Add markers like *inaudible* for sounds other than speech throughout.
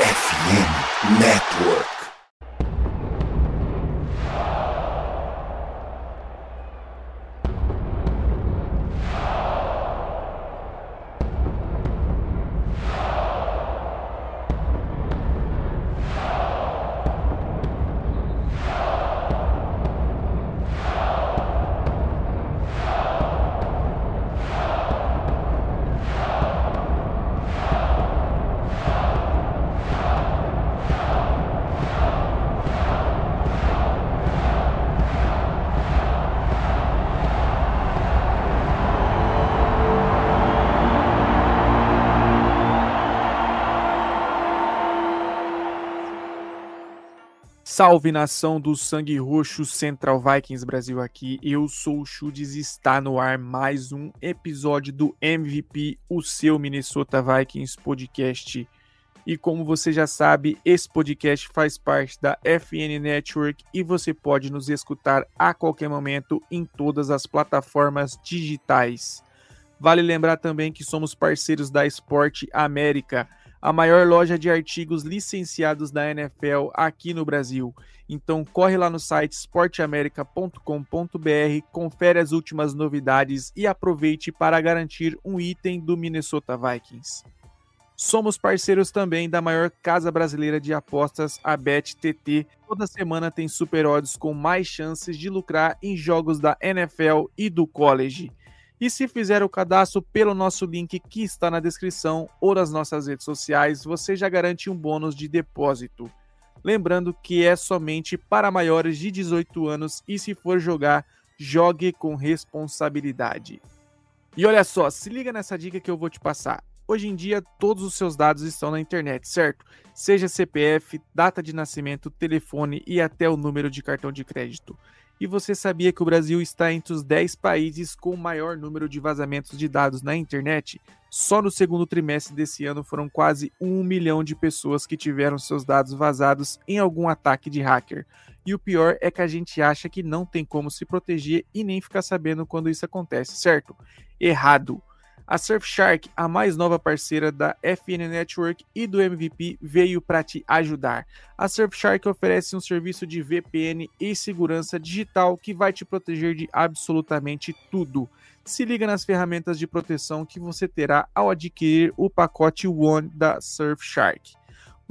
FM Network. Salve nação do Sangue Roxo Central Vikings Brasil aqui. Eu sou o Chudes está no ar mais um episódio do MVP, o seu Minnesota Vikings podcast. E como você já sabe, esse podcast faz parte da FN Network e você pode nos escutar a qualquer momento em todas as plataformas digitais. Vale lembrar também que somos parceiros da Esporte América a maior loja de artigos licenciados da NFL aqui no Brasil. Então corre lá no site esporteamerica.com.br, confere as últimas novidades e aproveite para garantir um item do Minnesota Vikings. Somos parceiros também da maior casa brasileira de apostas, a BetTT. Toda semana tem super odds com mais chances de lucrar em jogos da NFL e do college. E se fizer o cadastro pelo nosso link que está na descrição ou nas nossas redes sociais, você já garante um bônus de depósito. Lembrando que é somente para maiores de 18 anos e se for jogar, jogue com responsabilidade. E olha só, se liga nessa dica que eu vou te passar. Hoje em dia, todos os seus dados estão na internet, certo? Seja CPF, data de nascimento, telefone e até o número de cartão de crédito. E você sabia que o Brasil está entre os 10 países com o maior número de vazamentos de dados na internet? Só no segundo trimestre desse ano foram quase um milhão de pessoas que tiveram seus dados vazados em algum ataque de hacker. E o pior é que a gente acha que não tem como se proteger e nem ficar sabendo quando isso acontece, certo? Errado. A Surfshark, a mais nova parceira da FN Network e do MVP, veio para te ajudar. A Surfshark oferece um serviço de VPN e segurança digital que vai te proteger de absolutamente tudo. Se liga nas ferramentas de proteção que você terá ao adquirir o pacote One da Surfshark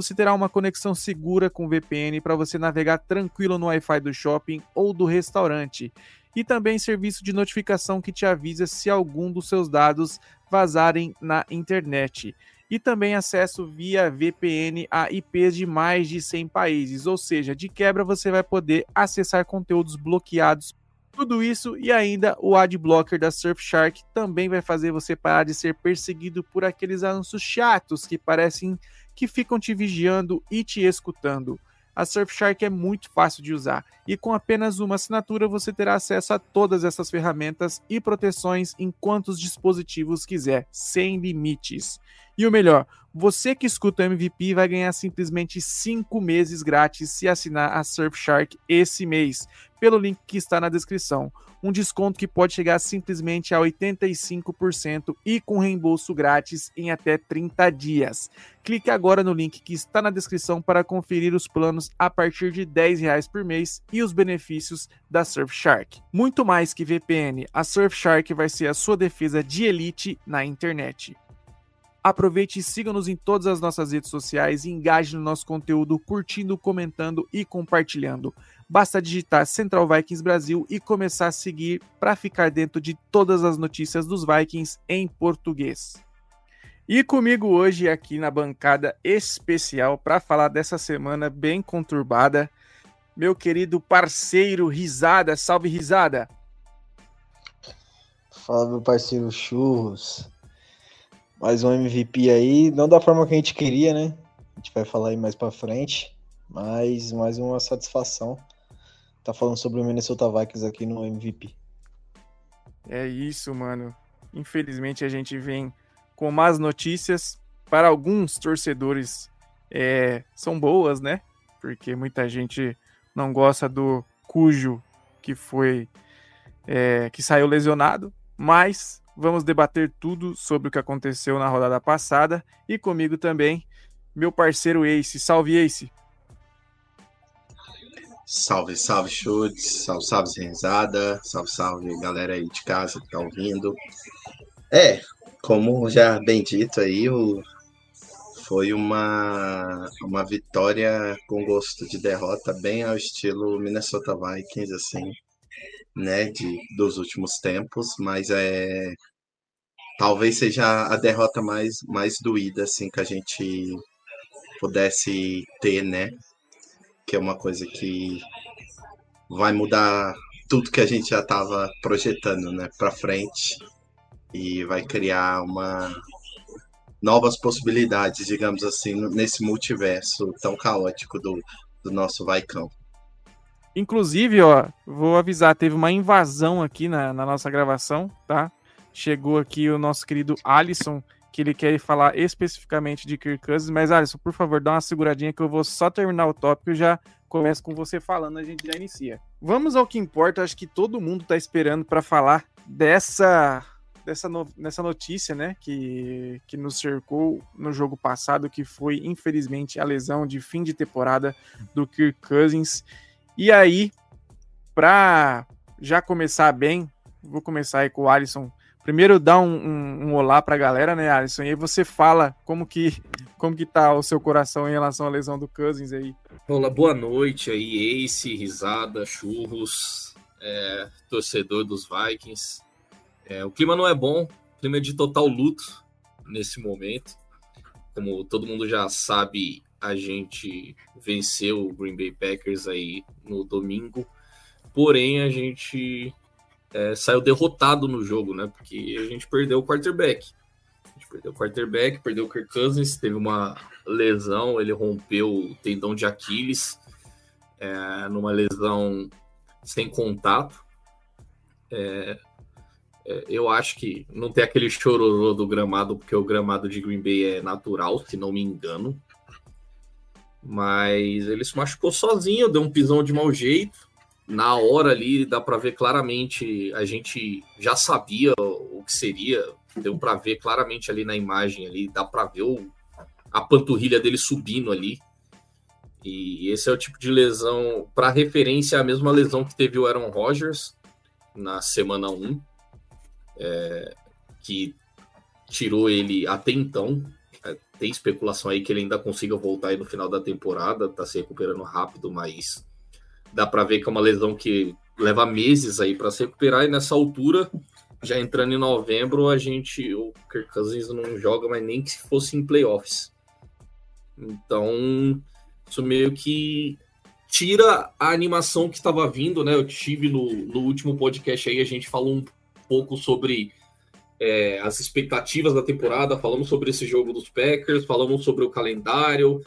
você terá uma conexão segura com VPN para você navegar tranquilo no Wi-Fi do shopping ou do restaurante e também serviço de notificação que te avisa se algum dos seus dados vazarem na internet. E também acesso via VPN a IPs de mais de 100 países, ou seja, de quebra você vai poder acessar conteúdos bloqueados. Tudo isso e ainda o Adblocker da Surfshark também vai fazer você parar de ser perseguido por aqueles anúncios chatos que parecem que ficam te vigiando e te escutando a Surfshark é muito fácil de usar e com apenas uma assinatura você terá acesso a todas essas ferramentas e proteções em quantos dispositivos quiser, sem limites. E o melhor, você que escuta o MVP vai ganhar simplesmente 5 meses grátis se assinar a Surfshark esse mês, pelo link que está na descrição. Um desconto que pode chegar simplesmente a 85% e com reembolso grátis em até 30 dias. Clique agora no link que está na descrição para conferir os planos a partir de 10 reais por mês e os benefícios da Surfshark. Muito mais que VPN, a Surfshark vai ser a sua defesa de elite na internet. Aproveite e siga-nos em todas as nossas redes sociais e engaje no nosso conteúdo curtindo, comentando e compartilhando. Basta digitar Central Vikings Brasil e começar a seguir para ficar dentro de todas as notícias dos Vikings em português. E comigo hoje aqui na bancada especial para falar dessa semana bem conturbada, meu querido parceiro Risada. Salve Risada! Fala meu parceiro Churros mais um MVP aí, não da forma que a gente queria, né? A gente vai falar aí mais para frente, mas mais uma satisfação tá falando sobre o Minnesota Vikings aqui no MVP. É isso, mano. Infelizmente a gente vem com más notícias para alguns torcedores é, são boas, né? Porque muita gente não gosta do Cujo que foi é, que saiu lesionado, mas vamos debater tudo sobre o que aconteceu na rodada passada e comigo também meu parceiro Ace. Salve, Ace. Salve, salve, chutes, salve, salve, Renzada, salve, salve, galera aí de casa que tá ouvindo. É, como já bem dito aí, o... foi uma, uma vitória com gosto de derrota, bem ao estilo Minnesota Vikings, assim, né, de, dos últimos tempos, mas é talvez seja a derrota mais, mais doída, assim, que a gente pudesse ter, né, que é uma coisa que vai mudar tudo que a gente já estava projetando, né, para frente e vai criar uma novas possibilidades, digamos assim, nesse multiverso tão caótico do, do nosso Vaicão. Inclusive, ó, vou avisar, teve uma invasão aqui na, na nossa gravação, tá? Chegou aqui o nosso querido Alisson, que ele quer falar especificamente de Kirk Cousins, mas Alisson, por favor, dá uma seguradinha que eu vou só terminar o tópico e já começo com você falando, a gente já inicia. Vamos ao que importa, acho que todo mundo tá esperando para falar dessa dessa no, nessa notícia, né, que, que nos cercou no jogo passado, que foi infelizmente a lesão de fim de temporada do Kirk Cousins. E aí, para já começar bem, vou começar aí com o Alisson Primeiro dá um, um, um olá para a galera, né, Alisson? E aí você fala como que como que tá o seu coração em relação à lesão do Cousins aí. Olá, boa noite aí, Ace, risada, churros, é, torcedor dos Vikings. É, o clima não é bom, clima é de total luto nesse momento. Como todo mundo já sabe, a gente venceu o Green Bay Packers aí no domingo. Porém, a gente é, saiu derrotado no jogo, né? Porque a gente perdeu o quarterback. A gente perdeu o quarterback, perdeu o Kirk Cousins, teve uma lesão, ele rompeu o tendão de Aquiles é, numa lesão sem contato. É, é, eu acho que não tem aquele chororô do gramado, porque o gramado de Green Bay é natural, se não me engano. Mas ele se machucou sozinho, deu um pisão de mau jeito na hora ali dá para ver claramente, a gente já sabia o que seria, deu para ver claramente ali na imagem ali, dá para ver o, a panturrilha dele subindo ali. E esse é o tipo de lesão, para referência, a mesma lesão que teve o Aaron Rodgers na semana 1, é, que tirou ele até então. É, tem especulação aí que ele ainda consiga voltar aí no final da temporada, tá se recuperando rápido, mas Dá para ver que é uma lesão que leva meses aí para se recuperar, e nessa altura, já entrando em novembro, a gente, o Kirk Cousins não joga mais nem que se fosse em playoffs. Então, isso meio que tira a animação que estava vindo, né? Eu tive no, no último podcast aí, a gente falou um pouco sobre é, as expectativas da temporada, falamos sobre esse jogo dos Packers, falamos sobre o calendário,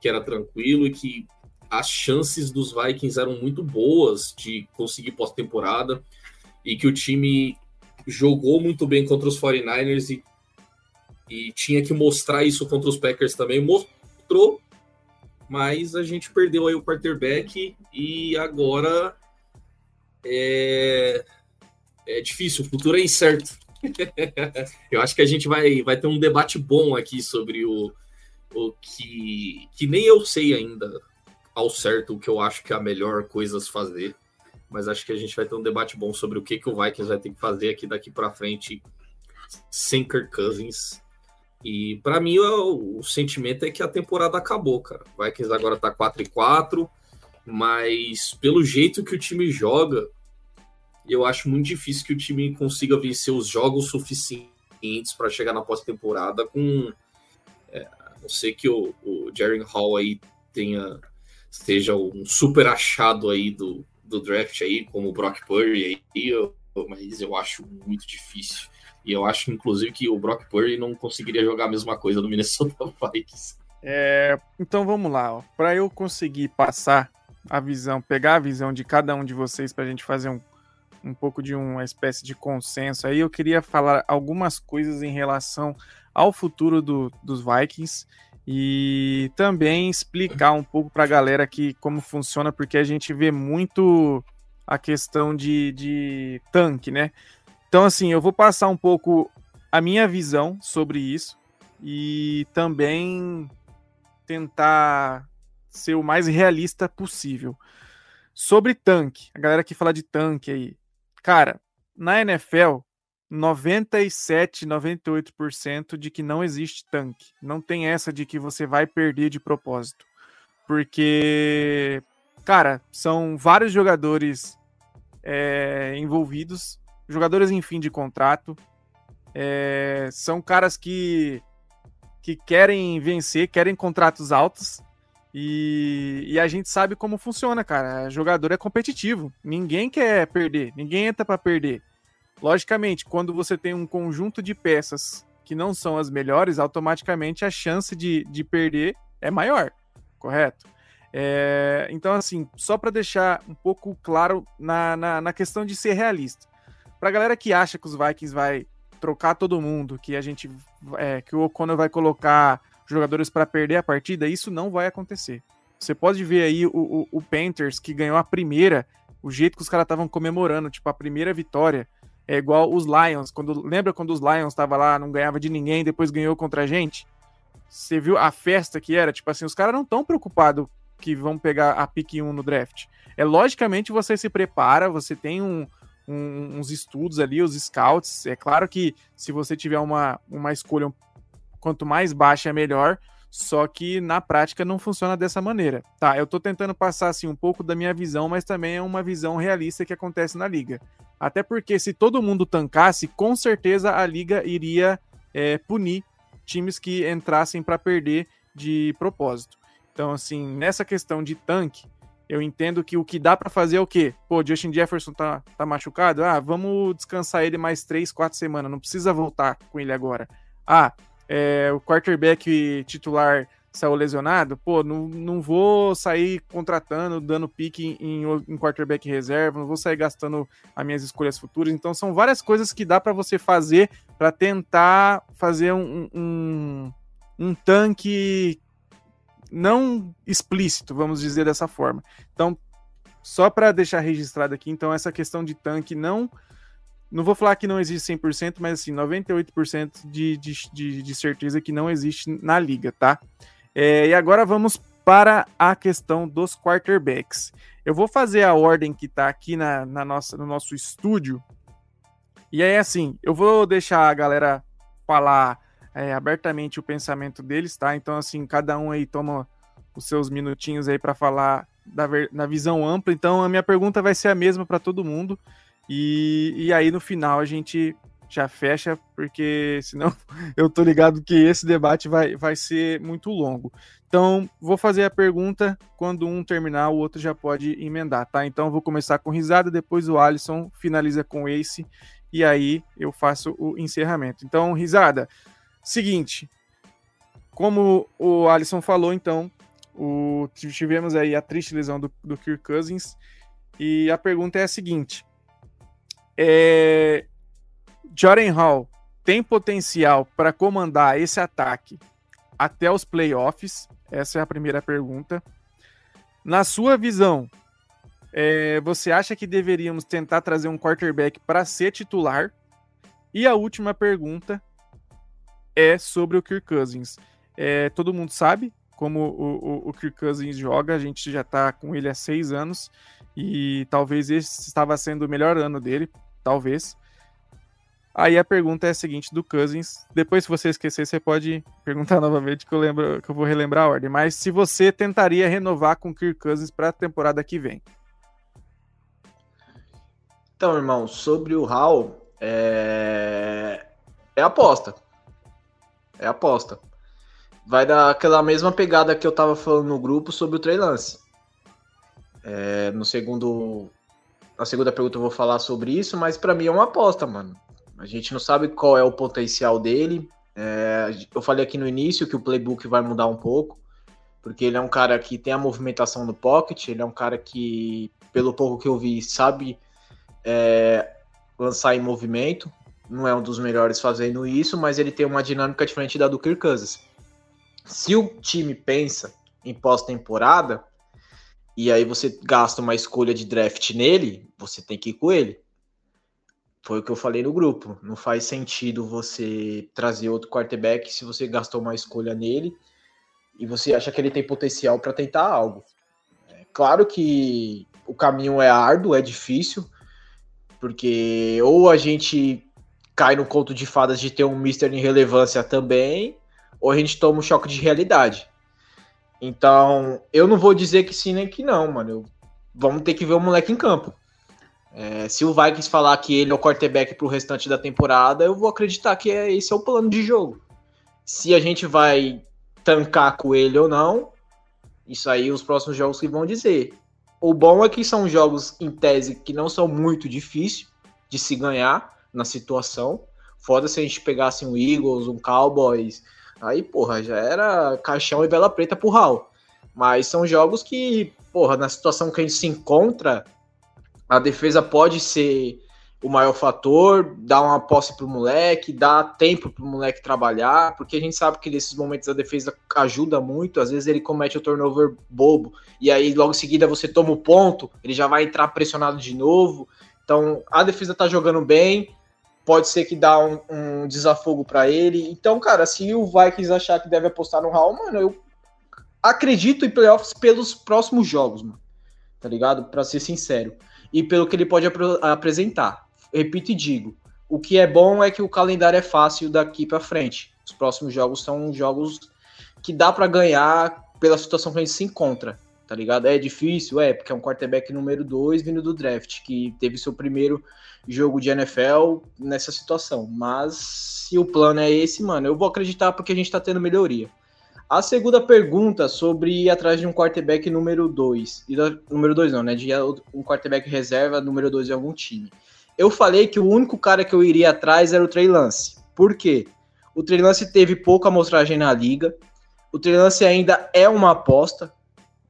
que era tranquilo e que as chances dos Vikings eram muito boas de conseguir pós-temporada e que o time jogou muito bem contra os 49ers e, e tinha que mostrar isso contra os Packers também. Mostrou, mas a gente perdeu aí o quarterback e agora é, é difícil, o futuro é incerto. *laughs* Eu acho que a gente vai, vai ter um debate bom aqui sobre o, o que, que nem eu sei ainda ao certo o que eu acho que é a melhor coisa a se fazer. Mas acho que a gente vai ter um debate bom sobre o que, que o Vikings vai ter que fazer aqui daqui para frente sem Kirk Cousins. E para mim o, o, sentimento é que a temporada acabou, cara. O Vikings agora tá 4 e 4, mas pelo jeito que o time joga, eu acho muito difícil que o time consiga vencer os jogos suficientes para chegar na pós-temporada com é, a não ser que o, o Jaren Hall aí tenha seja um super achado aí do, do draft aí, como o Brock Purdy aí, eu, mas eu acho muito difícil. E eu acho, inclusive, que o Brock Purdy não conseguiria jogar a mesma coisa no Minnesota *laughs* Vikings. É, então vamos lá, para eu conseguir passar a visão, pegar a visão de cada um de vocês para a gente fazer um, um pouco de uma espécie de consenso aí, eu queria falar algumas coisas em relação ao futuro do, dos Vikings e também explicar um pouco para a galera aqui como funciona, porque a gente vê muito a questão de, de tanque, né? Então, assim, eu vou passar um pouco a minha visão sobre isso e também tentar ser o mais realista possível. Sobre tanque, a galera que fala de tanque aí. Cara, na NFL, 97, 98% de que não existe tanque. Não tem essa de que você vai perder de propósito. Porque, cara, são vários jogadores é, envolvidos, jogadores em fim de contrato. É, são caras que, que querem vencer, querem contratos altos. E, e, a gente sabe como funciona, cara. Jogador é competitivo. Ninguém quer perder, ninguém entra para perder. Logicamente, quando você tem um conjunto de peças que não são as melhores, automaticamente a chance de, de perder é maior, correto? É, então, assim, só para deixar um pouco claro na, na, na questão de ser realista. Para a galera que acha que os Vikings vai trocar todo mundo, que a gente é, que o O'Connor vai colocar jogadores para perder a partida, isso não vai acontecer. Você pode ver aí o, o, o Panthers que ganhou a primeira, o jeito que os caras estavam comemorando, tipo a primeira vitória. É igual os Lions. Quando, lembra quando os Lions estavam lá, não ganhava de ninguém, depois ganhou contra a gente? Você viu a festa que era? Tipo assim, os caras não estão preocupados que vão pegar a pick 1 no draft. É logicamente você se prepara, você tem um, um, uns estudos ali, os scouts. É claro que se você tiver uma, uma escolha quanto mais baixa é melhor, só que na prática não funciona dessa maneira. Tá, eu tô tentando passar assim um pouco da minha visão, mas também é uma visão realista que acontece na liga. Até porque se todo mundo tancasse, com certeza a liga iria é, punir times que entrassem para perder de propósito. Então, assim, nessa questão de tanque, eu entendo que o que dá para fazer é o quê? Pô, Justin Jefferson tá, tá machucado? Ah, vamos descansar ele mais três, quatro semanas. Não precisa voltar com ele agora. Ah, é, o quarterback titular saiu lesionado, pô, não, não vou sair contratando, dando pique em, em, quarterback reserva, não vou sair gastando as minhas escolhas futuras. Então, são várias coisas que dá para você fazer para tentar fazer um, um, um tanque não explícito, vamos dizer dessa forma. Então, só para deixar registrado aqui, então, essa questão de tanque não não vou falar que não existe 100%, mas assim, 98% de, de, de, de certeza que não existe na liga, tá? É, e agora vamos para a questão dos quarterbacks. Eu vou fazer a ordem que tá aqui na, na nossa, no nosso estúdio. E aí, assim, eu vou deixar a galera falar é, abertamente o pensamento deles, tá? Então, assim, cada um aí toma os seus minutinhos aí para falar da, da visão ampla. Então, a minha pergunta vai ser a mesma para todo mundo. E, e aí no final a gente já fecha, porque senão *laughs* eu tô ligado que esse debate vai, vai ser muito longo. Então, vou fazer a pergunta, quando um terminar, o outro já pode emendar, tá? Então, vou começar com risada, depois o Alisson finaliza com Ace, e aí eu faço o encerramento. Então, risada, seguinte, como o Alisson falou, então, o, tivemos aí a triste lesão do, do Kirk Cousins, e a pergunta é a seguinte, é, Jordan Hall tem potencial para comandar esse ataque até os playoffs? Essa é a primeira pergunta. Na sua visão, é, você acha que deveríamos tentar trazer um quarterback para ser titular? E a última pergunta é sobre o Kirk Cousins. É, todo mundo sabe como o, o, o Kirk Cousins joga, a gente já está com ele há seis anos e talvez esse estava sendo o melhor ano dele, talvez. Aí a pergunta é a seguinte do Cousins. Depois, se você esquecer, você pode perguntar *laughs* novamente que eu lembro que eu vou relembrar a ordem. Mas se você tentaria renovar com o Kirk Cousins para a temporada que vem. Então, irmão, sobre o Hall, é... é aposta. É aposta. Vai dar aquela mesma pegada que eu tava falando no grupo sobre o Trey Lance. É... no segundo na segunda pergunta eu vou falar sobre isso, mas para mim é uma aposta, mano. A gente não sabe qual é o potencial dele. É, eu falei aqui no início que o playbook vai mudar um pouco, porque ele é um cara que tem a movimentação no pocket, ele é um cara que, pelo pouco que eu vi, sabe é, lançar em movimento. Não é um dos melhores fazendo isso, mas ele tem uma dinâmica diferente da do Kirk Cousins. Se o time pensa em pós-temporada, e aí você gasta uma escolha de draft nele, você tem que ir com ele. Foi o que eu falei no grupo. Não faz sentido você trazer outro quarterback se você gastou uma escolha nele e você acha que ele tem potencial para tentar algo. É, claro que o caminho é árduo, é difícil, porque ou a gente cai no conto de fadas de ter um Mister em relevância também, ou a gente toma um choque de realidade. Então, eu não vou dizer que sim nem que não, mano. Eu, vamos ter que ver o moleque em campo. É, se o Vikings falar que ele é o quarterback pro restante da temporada, eu vou acreditar que é, esse é o plano de jogo. Se a gente vai tancar com ele ou não, isso aí os próximos jogos que vão dizer. O bom é que são jogos, em tese, que não são muito difíceis de se ganhar na situação. Foda se a gente pegasse um Eagles, um Cowboys. Aí, porra, já era caixão e bela preta pro Hall. Mas são jogos que, porra, na situação que a gente se encontra, a defesa pode ser o maior fator, dar uma posse pro moleque, dar tempo pro moleque trabalhar, porque a gente sabe que nesses momentos a defesa ajuda muito, às vezes ele comete o turnover bobo, e aí logo em seguida você toma o ponto, ele já vai entrar pressionado de novo. Então a defesa tá jogando bem, pode ser que dá um, um desafogo para ele. Então, cara, se o Vikings achar que deve apostar no Hall, mano, eu acredito em playoffs pelos próximos jogos, mano. Tá ligado? Para ser sincero. E pelo que ele pode ap apresentar repito e digo, o que é bom é que o calendário é fácil daqui para frente. Os próximos jogos são jogos que dá para ganhar pela situação que a gente se encontra, tá ligado? É difícil, é, porque é um quarterback número 2 vindo do draft, que teve seu primeiro jogo de NFL nessa situação. Mas se o plano é esse, mano, eu vou acreditar porque a gente tá tendo melhoria. A segunda pergunta sobre ir atrás de um quarterback número 2. Número 2 não, né? De um quarterback reserva número 2 em algum time eu falei que o único cara que eu iria atrás era o Trey Lance. Por quê? O Trey Lance teve pouca amostragem na liga. O Trey Lance ainda é uma aposta.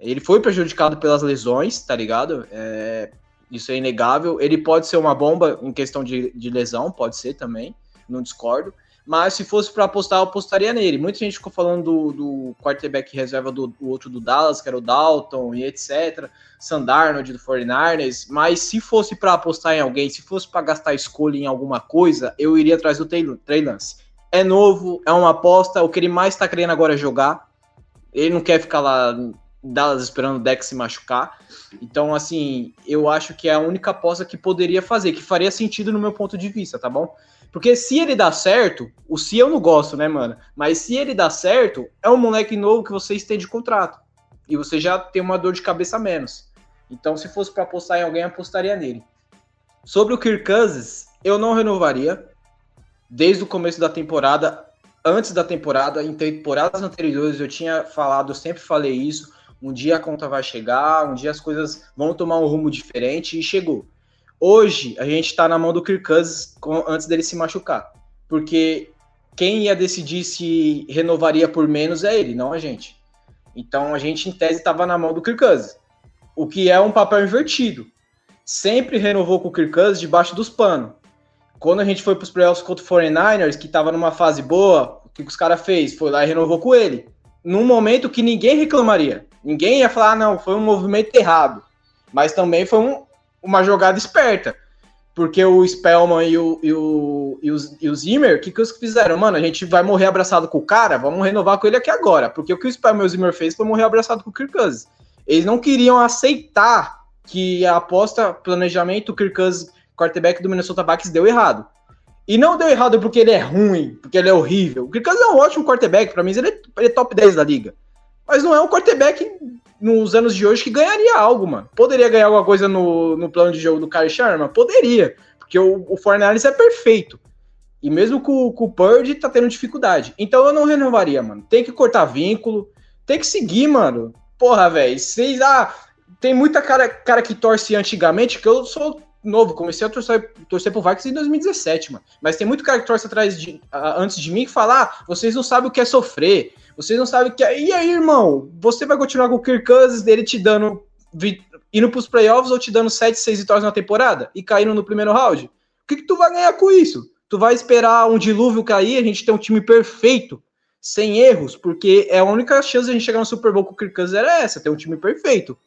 Ele foi prejudicado pelas lesões, tá ligado? É, isso é inegável. Ele pode ser uma bomba em questão de, de lesão, pode ser também, não discordo. Mas se fosse para apostar, eu apostaria nele. Muita gente ficou falando do, do quarterback reserva do, do, outro do Dallas, que era o Dalton e etc. Sandarnold do 49ers. Mas se fosse para apostar em alguém, se fosse para gastar escolha em alguma coisa, eu iria atrás do Trey Lance. É novo, é uma aposta. O que ele mais está querendo agora é jogar. Ele não quer ficar lá Dallas esperando o Dex se machucar. Então, assim, eu acho que é a única aposta que poderia fazer, que faria sentido no meu ponto de vista, tá bom? Porque se ele dá certo, o se eu não gosto, né, mano? Mas se ele dá certo, é um moleque novo que você estende contrato. E você já tem uma dor de cabeça a menos. Então, se fosse para apostar em alguém, apostaria nele. Sobre o Kirk Cousins, eu não renovaria. Desde o começo da temporada, antes da temporada, em temporadas anteriores, eu tinha falado, eu sempre falei isso. Um dia a conta vai chegar, um dia as coisas vão tomar um rumo diferente e chegou. Hoje, a gente está na mão do Kirk Cousins antes dele se machucar. Porque quem ia decidir se renovaria por menos é ele, não a gente. Então, a gente, em tese, estava na mão do Kirk Cousins. O que é um papel invertido. Sempre renovou com o Kirk Cousins debaixo dos panos. Quando a gente foi para os playoffs contra o 49ers, que estava numa fase boa, o que os caras fez? Foi lá e renovou com ele. Num momento que ninguém reclamaria. Ninguém ia falar, ah, não, foi um movimento errado. Mas também foi um, uma jogada esperta. Porque o Spellman e o, e o, e os, e o Zimmer, o que, que eles fizeram? Mano, a gente vai morrer abraçado com o cara, vamos renovar com ele aqui agora. Porque o que o Spellman e o Zimmer fez foi morrer abraçado com o Kirk Cousins. Eles não queriam aceitar que a aposta, planejamento, o Kirk Cousins, quarterback do Minnesota Vikings, deu errado. E não deu errado porque ele é ruim, porque ele é horrível. O Kirk Cousins é um ótimo quarterback, para mim ele é, ele é top 10 da liga. Mas não é um quarterback nos anos de hoje que ganharia algo, mano. Poderia ganhar alguma coisa no, no plano de jogo do Kyle Sharma? Poderia, porque o, o Fornales é perfeito. E mesmo com, com o Purdy tá tendo dificuldade. Então eu não renovaria, mano. Tem que cortar vínculo, tem que seguir, mano. Porra, velho. Vocês. Ah, tem muita cara, cara que torce antigamente, que eu sou novo, comecei a torcer, torcer pro Vikings em 2017, mano. Mas tem muito cara que torce atrás de, antes de mim que fala: ah, vocês não sabem o que é sofrer. Vocês não sabem o que é. E aí, irmão? Você vai continuar com o Kirk Cousins dele te dando. indo pros playoffs ou te dando 7, 6 vitórias na temporada e caindo no primeiro round? O que, que tu vai ganhar com isso? Tu vai esperar um dilúvio cair, a gente tem um time perfeito, sem erros, porque é a única chance de a gente chegar no Super Bowl com o Kirk Cousins era essa, ter um time perfeito.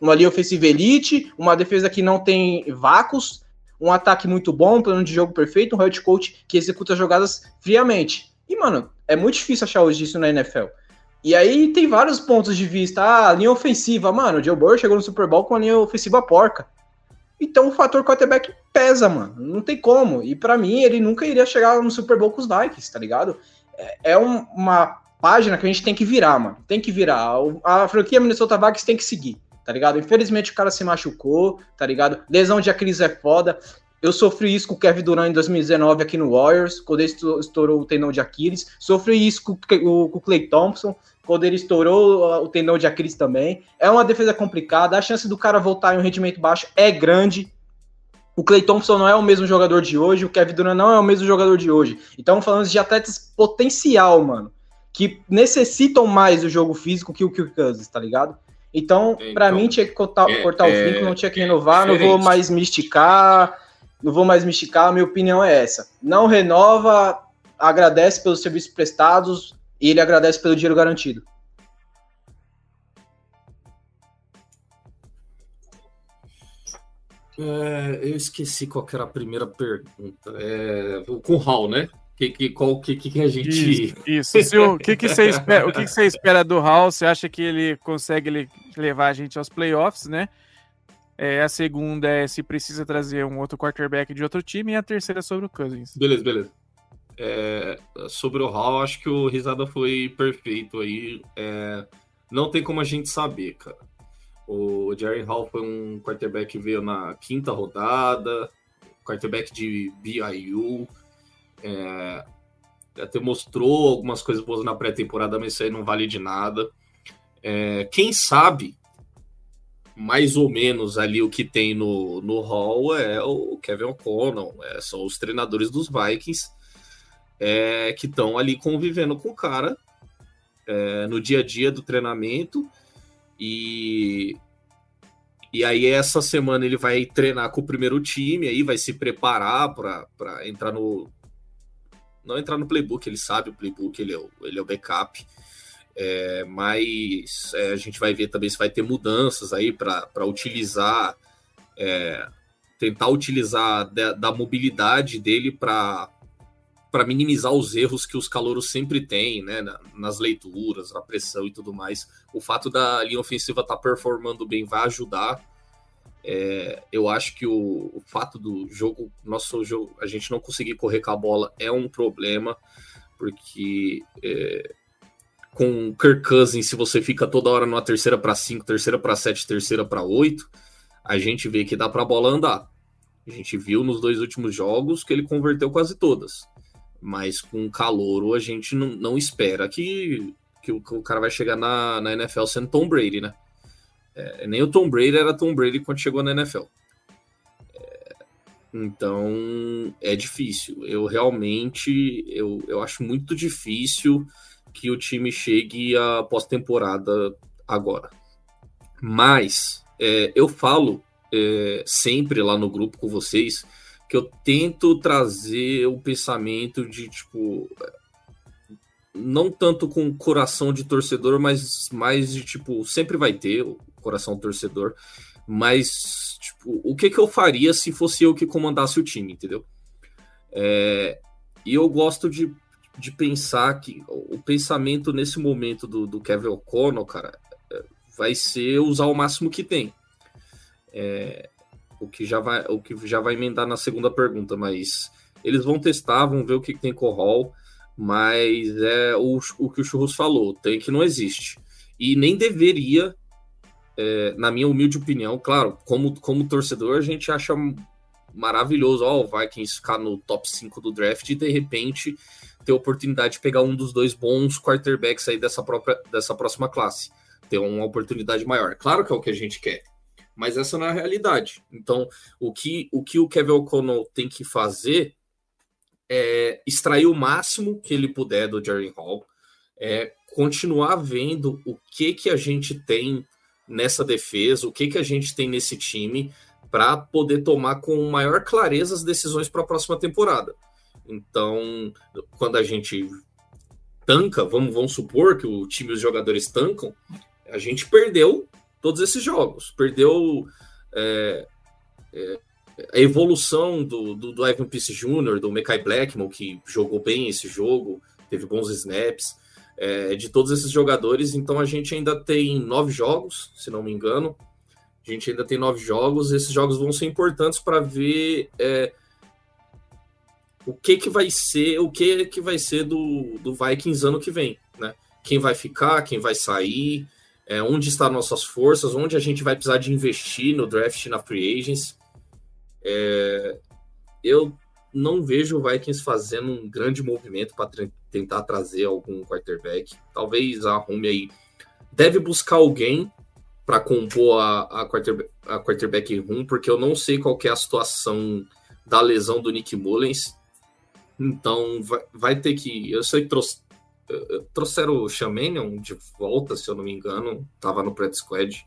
Uma linha ofensiva elite, uma defesa que não tem vácuos, um ataque muito bom, um plano de jogo perfeito, um head coach que executa jogadas friamente. E, mano, é muito difícil achar hoje isso na NFL. E aí tem vários pontos de vista. Ah, linha ofensiva. Mano, o Joe Burrow chegou no Super Bowl com a linha ofensiva porca. Então o fator quarterback pesa, mano. Não tem como. E para mim, ele nunca iria chegar no Super Bowl com os Vikings, tá ligado? É, é um, uma página que a gente tem que virar, mano. Tem que virar. A franquia Minnesota Vikings tem que seguir, tá ligado? Infelizmente o cara se machucou, tá ligado? Lesão de Aquiles é foda. Eu sofri isso com o Kevin Durant em 2019 aqui no Warriors, quando ele estourou o tendão de Aquiles. Sofri isso com, o Clay Thompson, quando ele estourou o tendão de Aquiles também. É uma defesa complicada, a chance do cara voltar em um rendimento baixo é grande. O Clay Thompson não é o mesmo jogador de hoje, o Kevin Durant não é o mesmo jogador de hoje. Então, falando de atletas potencial, mano, que necessitam mais do jogo físico que o Kirk Cousins, tá ligado? Então, então para mim, tinha que cortar, é, cortar o é, vínculo, não tinha que renovar, não vou mais me esticar não vou mais me esticar, a minha opinião é essa. Não renova, agradece pelos serviços prestados e ele agradece pelo dinheiro garantido. É, eu esqueci qual era a primeira pergunta. É, com o Hall, né? Que, que, qual que, que a gente. Isso. isso. o que, que você espera? O que, que você espera do Hall? Você acha que ele consegue levar a gente aos playoffs, né? É, a segunda é se precisa trazer um outro quarterback de outro time. E a terceira é sobre o Cousins. Beleza, beleza. É, sobre o Hall, acho que o Risada foi perfeito aí. É, não tem como a gente saber, cara. O Jerry Hall foi um quarterback que veio na quinta rodada, quarterback de BIU. É, até mostrou algumas coisas boas na pré-temporada, mas isso aí não vale de nada. É, quem sabe mais ou menos ali o que tem no, no hall é o Kevin O'Connell, é, são os treinadores dos Vikings é, que estão ali convivendo com o cara é, no dia a dia do treinamento e e aí essa semana ele vai treinar com o primeiro time, aí vai se preparar para entrar no não entrar no playbook, ele sabe o playbook, ele é o, ele é o backup. É, mas é, a gente vai ver também se vai ter mudanças aí para utilizar, é, tentar utilizar da, da mobilidade dele para minimizar os erros que os calouros sempre têm, né, nas leituras, na pressão e tudo mais. O fato da linha ofensiva estar tá performando bem vai ajudar. É, eu acho que o, o, fato do jogo, nosso jogo, a gente não conseguir correr com a bola é um problema, porque é, com Kirk Cousins, se você fica toda hora numa terceira para cinco, terceira para sete, terceira para oito, a gente vê que dá para a bola andar. A gente viu nos dois últimos jogos que ele converteu quase todas. Mas com calor, a gente não, não espera que, que, o, que o cara vai chegar na, na NFL sendo Tom Brady, né? É, nem o Tom Brady era Tom Brady quando chegou na NFL. É, então é difícil. Eu realmente eu, eu acho muito difícil que o time chegue à pós-temporada agora. Mas é, eu falo é, sempre lá no grupo com vocês que eu tento trazer o pensamento de tipo não tanto com coração de torcedor, mas mais de tipo sempre vai ter coração torcedor, mas tipo o que que eu faria se fosse eu que comandasse o time, entendeu? É, e eu gosto de de pensar que o pensamento nesse momento do, do Kevin O'Connell, cara, é, vai ser usar o máximo que tem. É, o que já vai o que já vai emendar na segunda pergunta, mas eles vão testar, vão ver o que, que tem com o Hall, mas é o, o que o Churros falou, tem que não existe. E nem deveria, é, na minha humilde opinião, claro, como, como torcedor, a gente acha maravilhoso, ó, o Vikings ficar no top 5 do draft e de repente ter a oportunidade de pegar um dos dois bons quarterbacks aí dessa, própria, dessa próxima classe. Ter uma oportunidade maior. Claro que é o que a gente quer, mas essa não é a realidade. Então, o que o, que o Kevin O'Connell tem que fazer é extrair o máximo que ele puder do Jerry Hall, é continuar vendo o que que a gente tem nessa defesa, o que que a gente tem nesse time para poder tomar com maior clareza as decisões para a próxima temporada. Então, quando a gente tanca, vamos, vamos supor que o time e os jogadores tancam, a gente perdeu todos esses jogos. Perdeu é, é, a evolução do, do, do Ivan Peace Jr., do Mekai Blackman, que jogou bem esse jogo, teve bons snaps. É, de todos esses jogadores. Então a gente ainda tem nove jogos, se não me engano. A gente ainda tem nove jogos. Esses jogos vão ser importantes para ver é, o que que vai ser, o que que vai ser do, do Vikings ano que vem, né? Quem vai ficar, quem vai sair, é, onde estão nossas forças, onde a gente vai precisar de investir no draft na free agents. É, eu não vejo o Vikings fazendo um grande movimento para tentar trazer algum quarterback. Talvez arrume aí. Deve buscar alguém para compor a, a, quarterback, a quarterback room, porque eu não sei qual é a situação da lesão do Nick Mullens. Então vai, vai ter que. Eu sei que trouxe, trouxeram o Shamanion de volta, se eu não me engano, estava no Pret Squad.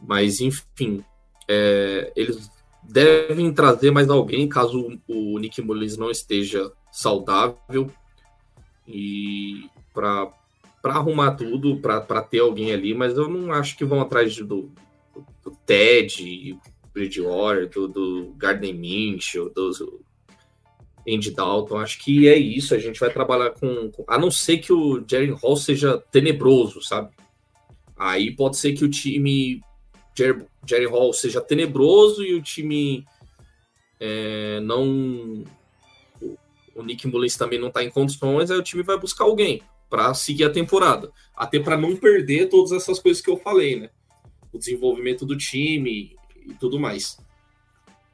Mas enfim, é, eles devem trazer mais alguém caso o Nick Mullins não esteja saudável e para arrumar tudo, para ter alguém ali, mas eu não acho que vão atrás do, do Ted, Bridgewater, do, do Gardner Minshew, do Andy Dalton. Acho que é isso. A gente vai trabalhar com. com a não ser que o Jerry Hall seja tenebroso, sabe? Aí pode ser que o time Jerry, Jerry Hall seja tenebroso e o time é, não. O Nick Mullins também não está em condições, aí o time vai buscar alguém para seguir a temporada. Até para não perder todas essas coisas que eu falei, né? O desenvolvimento do time e tudo mais.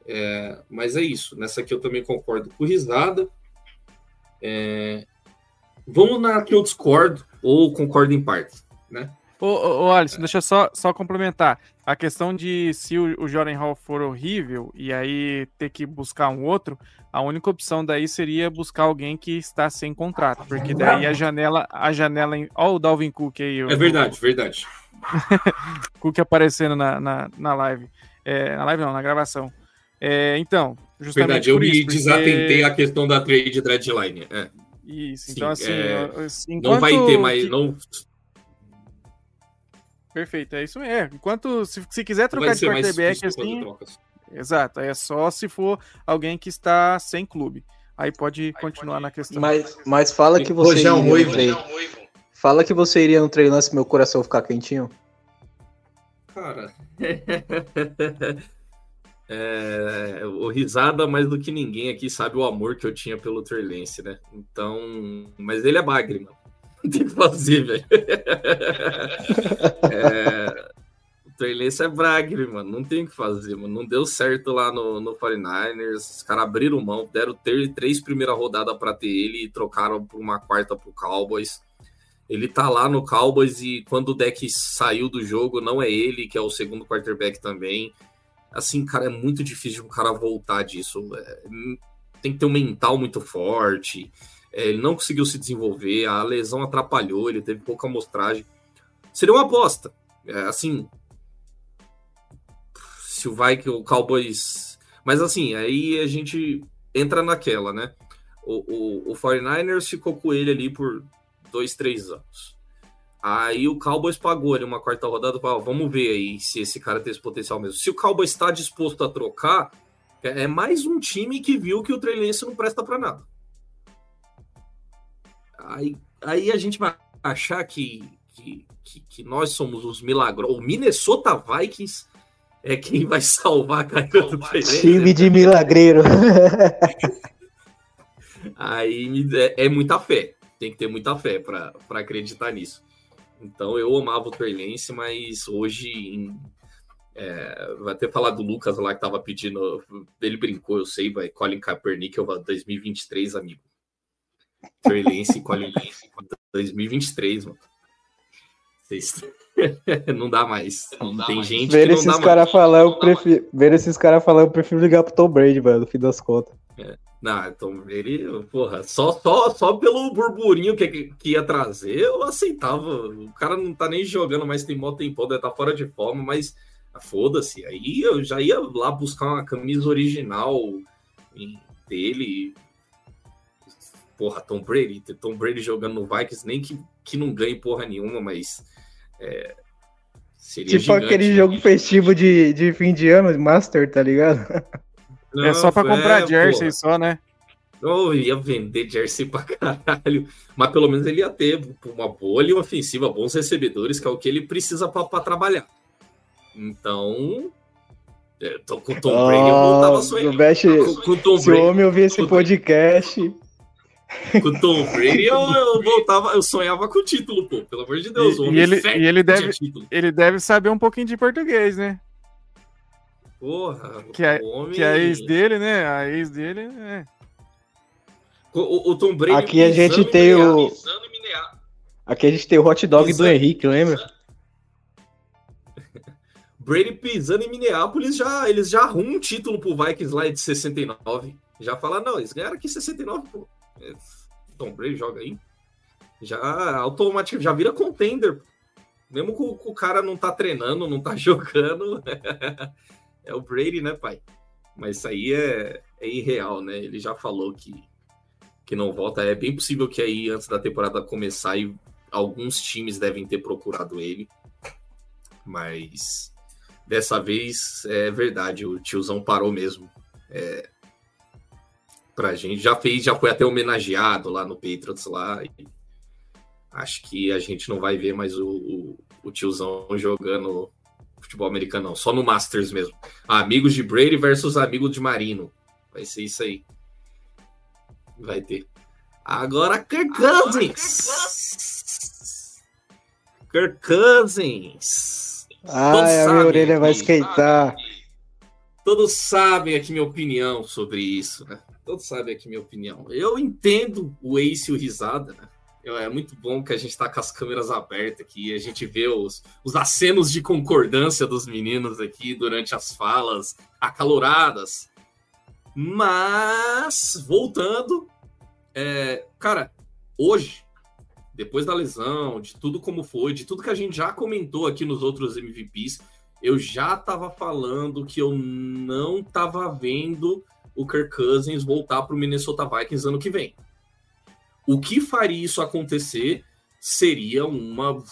É, mas é isso. Nessa aqui eu também concordo com risada. É, vamos na que eu discordo ou concordo em parte, né? Ô, ô, ô Alisson, deixa eu só, só complementar. A questão de se o, o Jordan Hall for horrível e aí ter que buscar um outro, a única opção daí seria buscar alguém que está sem contrato, porque daí a janela, a janela em. Ó, o Dalvin Cook aí. O, é verdade, verdade. *laughs* Cook aparecendo na, na, na live. É, na live não, na gravação. É, então, justamente. Verdade, eu me desatentei a questão da trade deadline. É. Isso, então Sim, então assim. É... Não vai ter mais. Não Perfeito, é isso mesmo. É, enquanto, se, se quiser trocar de quarterback assim. Exato, é só se for alguém que está sem clube. Aí pode Aí continuar pode... na questão. Mas, mas fala que você. Hoje é um ruivo. Fala que você iria no treinando se meu coração ficar quentinho. Cara. *laughs* é, o risada mais do que ninguém aqui sabe o amor que eu tinha pelo Trerlense, né? Então, mas ele é bagre, mano. Tem que fazer, velho. é, o Trailense é Bragre, mano. Não tem o que fazer, mano. Não deu certo lá no, no 49ers. Os caras abriram mão, deram ter, três primeiras rodadas para ter ele e trocaram por uma quarta pro Cowboys. Ele tá lá no Cowboys e quando o deck saiu do jogo, não é ele, que é o segundo quarterback também. Assim, cara, é muito difícil um cara voltar disso. É, tem que ter um mental muito forte. É, ele não conseguiu se desenvolver, a lesão atrapalhou, ele teve pouca amostragem. Seria uma aposta. É, assim, se o vai que o Cowboys. Mas assim, aí a gente entra naquela, né? O, o, o 49ers ficou com ele ali por dois, três anos. Aí o Cowboys pagou ele uma quarta rodada para vamos ver aí se esse cara tem esse potencial mesmo. Se o Cowboys está disposto a trocar, é, é mais um time que viu que o Trey não presta para nada. Aí, aí a gente vai achar que, que, que, que nós somos os milagros. O Minnesota Vikings é quem vai salvar a carreira do Time de milagreiro. *laughs* aí é, é, muita fé. Tem que ter muita fé para acreditar nisso. Então eu amava o Trailense, mas hoje em, é, vai ter falado do Lucas lá que tava pedindo. Ele brincou, eu sei, vai. Colin Kaepernick, 2023, amigo. Trey Lance Colin 2023, mano. *laughs* não dá mais. Não dá tem mais. gente ver que esses caras falar, eu prefiro. Ver esses caras falar, eu prefiro ligar pro Tom Brady, velho, no fim das contas. É. Não, Tom Brady, porra, só, só, só pelo burburinho que, que ia trazer, eu aceitava. O cara não tá nem jogando mais tem mó tempo, deve tá fora de forma, mas foda-se. Aí eu já ia lá buscar uma camisa original dele, porra, Tom Brady, Tom Brady jogando no Vikings, nem que, que não ganhe porra nenhuma, mas é, seria Tipo gigante, aquele né? jogo festivo de, de fim de ano, Master, tá ligado? Não, é só pra comprar é, jersey porra. só, né? Oh, ia vender jersey pra caralho. Mas pelo menos ele ia ter uma boa linha ofensiva, bons recebedores, que é o que ele precisa para trabalhar. Então. É, tô com o Tom Brady, eu voltava sonhando. Com, com Tom se Brady, o homem ouvir esse podcast. Com o Tom Brady, eu, eu, voltava, eu sonhava com o título, pô. Pelo amor de Deus. E, e ele, e ele, deve, ele deve saber um pouquinho de português, né? Porra, que a, homem... que a ex dele, né? A ex dele é. O, o Tom Brady. Aqui a gente tem o. Aqui a gente tem o hot dog pisando. do Henrique, lembra? *laughs* Brady pisando em Minneapolis, já, eles já arrumam um título pro Vikings lá de 69. Já fala, não, eles ganharam aqui 69, pô. Tom Brady joga aí. Já automaticamente, já vira contender. Mesmo que o, o cara não tá treinando, não tá *laughs* jogando. é o Brady, né, pai? Mas isso aí é, é irreal, né? Ele já falou que, que não volta. É bem possível que aí, antes da temporada começar, alguns times devem ter procurado ele. Mas dessa vez é verdade, o tiozão parou mesmo. É, pra gente. Já fez, já foi até homenageado lá no Patriots lá. acho que a gente não vai ver mais o, o, o tiozão jogando futebol americano, não. Só no Masters mesmo. Amigos de Brady versus amigos de Marino. Vai ser isso aí. Vai ter. Agora Kirk Cousins. Kirk Cousins. Ai, a minha orelha vai esquentar. Todos sabem aqui minha opinião sobre isso, né? Todos sabem aqui minha opinião. Eu entendo o Ace e o Risada, né? É muito bom que a gente está com as câmeras abertas aqui, a gente vê os, os acenos de concordância dos meninos aqui durante as falas acaloradas. Mas, voltando, é, cara, hoje, depois da lesão, de tudo como foi, de tudo que a gente já comentou aqui nos outros MVPs, eu já estava falando que eu não estava vendo o Kirk Cousins voltar para o Minnesota Vikings ano que vem. O que faria isso acontecer seria uma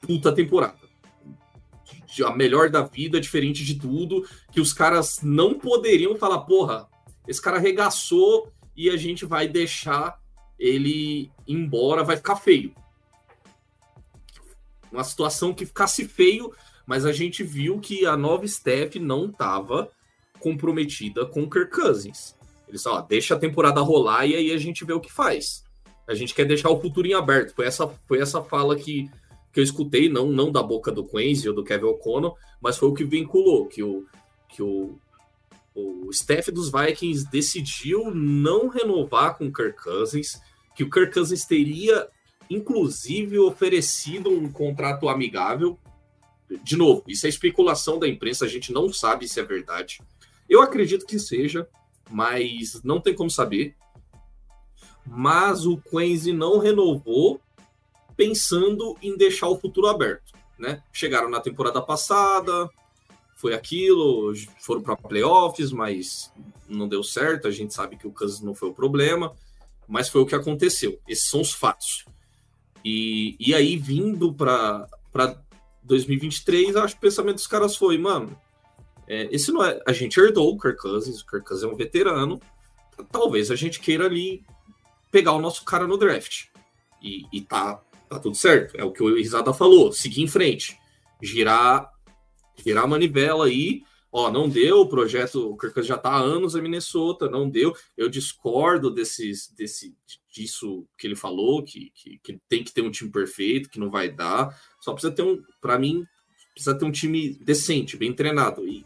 puta temporada. A melhor da vida, diferente de tudo, que os caras não poderiam falar, porra, esse cara arregaçou e a gente vai deixar ele embora, vai ficar feio. Uma situação que ficasse feio, mas a gente viu que a nova staff não estava comprometida com o Kirk Cousins. Eles ó, deixa a temporada rolar e aí a gente vê o que faz. A gente quer deixar o futuro em aberto. Foi essa, foi essa fala que, que eu escutei, não, não da boca do Quincy ou do Kevin O'Connell, mas foi o que vinculou, que o, que o, o staff dos Vikings decidiu não renovar com o Kirk Cousins, que o Kirk Cousins teria, inclusive, oferecido um contrato amigável. De novo, isso é especulação da imprensa, a gente não sabe se é verdade. Eu acredito que seja, mas não tem como saber mas o Quincy não renovou pensando em deixar o futuro aberto, né? Chegaram na temporada passada, foi aquilo, foram para playoffs, mas não deu certo. A gente sabe que o Kansas não foi o problema, mas foi o que aconteceu. Esses são os fatos. E, e aí, vindo para 2023, acho que o pensamento dos caras foi, mano, é, esse não é. A gente herdou o Kirk Cousins, o Kirk Cousins é um veterano. Talvez a gente queira ali pegar o nosso cara no draft. E, e tá, tá tudo certo. É o que o Risada falou. Seguir em frente. Girar, girar a manivela aí. Ó, não deu, o projeto, o Kirk já tá há anos em Minnesota, não deu. Eu discordo desses, desse, disso que ele falou, que, que, que tem que ter um time perfeito, que não vai dar. Só precisa ter um, para mim, precisa ter um time decente, bem treinado. E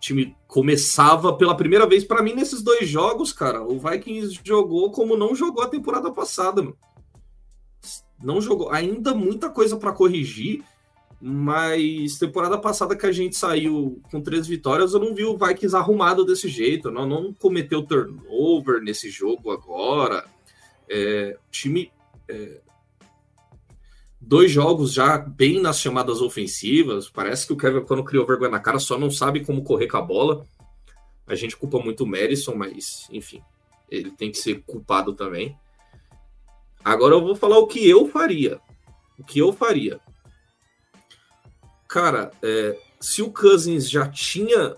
time começava pela primeira vez para mim nesses dois jogos, cara. O Vikings jogou como não jogou a temporada passada, mano. Não jogou, ainda muita coisa para corrigir, mas temporada passada que a gente saiu com três vitórias, eu não vi o Vikings arrumado desse jeito, não, não cometeu turnover nesse jogo agora. É, time é, dois jogos já bem nas chamadas ofensivas. Parece que o Kevin quando criou vergonha na cara só não sabe como correr com a bola. A gente culpa muito o Madison, mas enfim, ele tem que ser culpado também. Agora eu vou falar o que eu faria. O que eu faria. Cara, é, se o Cousins já tinha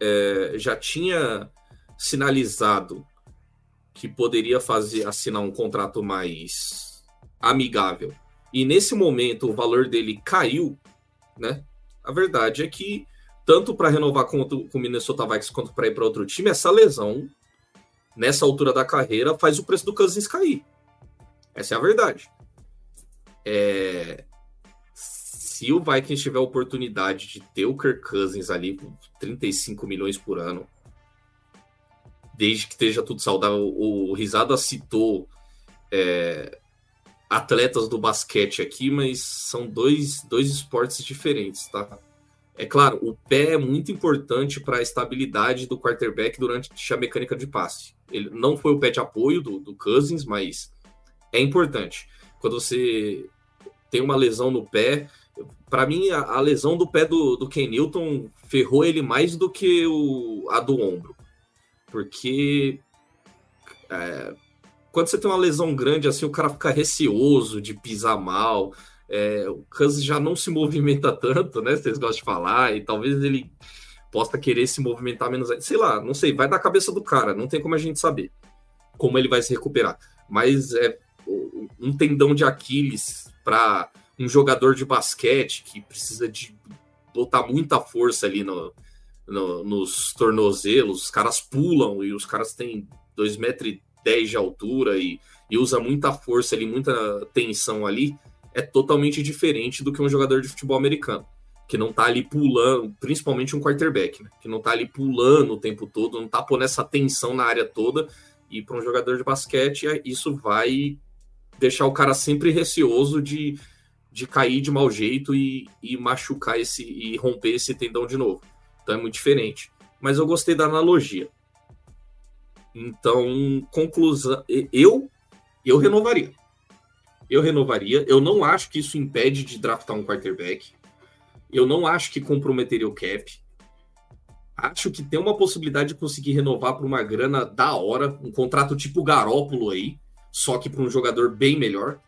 é, já tinha sinalizado que poderia fazer assinar um contrato mais amigável. E nesse momento o valor dele caiu, né? A verdade é que tanto para renovar com, o Minnesota Vikings quanto para ir para outro time, essa lesão nessa altura da carreira faz o preço do Cousins cair. Essa é a verdade. É... Se o Vikings tiver a oportunidade de ter o Kirk Cousins ali com 35 milhões por ano, desde que esteja tudo saudável, o Risada citou é, atletas do basquete aqui, mas são dois, dois esportes diferentes, tá? É claro, o pé é muito importante para a estabilidade do quarterback durante a mecânica de passe. Ele não foi o pé de apoio do, do Cousins, mas é importante. Quando você tem uma lesão no pé, para mim a, a, lesão do pé do, do Ken Newton ferrou ele mais do que o, a do ombro. Porque é, quando você tem uma lesão grande assim, o cara fica receoso de pisar mal. É, o Cousins já não se *laughs* movimenta tanto, né? Vocês gostam de falar, e talvez ele possa querer se movimentar menos. Sei lá, não sei, vai da cabeça do cara, não tem como a gente saber como ele vai se recuperar. Mas é um tendão de Aquiles para um jogador de basquete que precisa de botar muita força ali no, no, nos tornozelos, os caras pulam e os caras têm 2,10 metros de altura e, e usa muita força ali, muita tensão ali, é totalmente diferente do que um jogador de futebol americano, que não tá ali pulando, principalmente um quarterback, né? que não tá ali pulando o tempo todo, não tá pondo essa tensão na área toda, e para um jogador de basquete isso vai deixar o cara sempre receoso de, de cair de mau jeito e, e machucar esse e romper esse tendão de novo. Então é muito diferente. Mas eu gostei da analogia. Então, conclusão, eu eu renovaria. Eu renovaria. Eu não acho que isso impede de draftar um quarterback. Eu não acho que comprometeria o cap. Acho que tem uma possibilidade de conseguir renovar por uma grana da hora, um contrato tipo Garópolo aí, só que para um jogador bem melhor.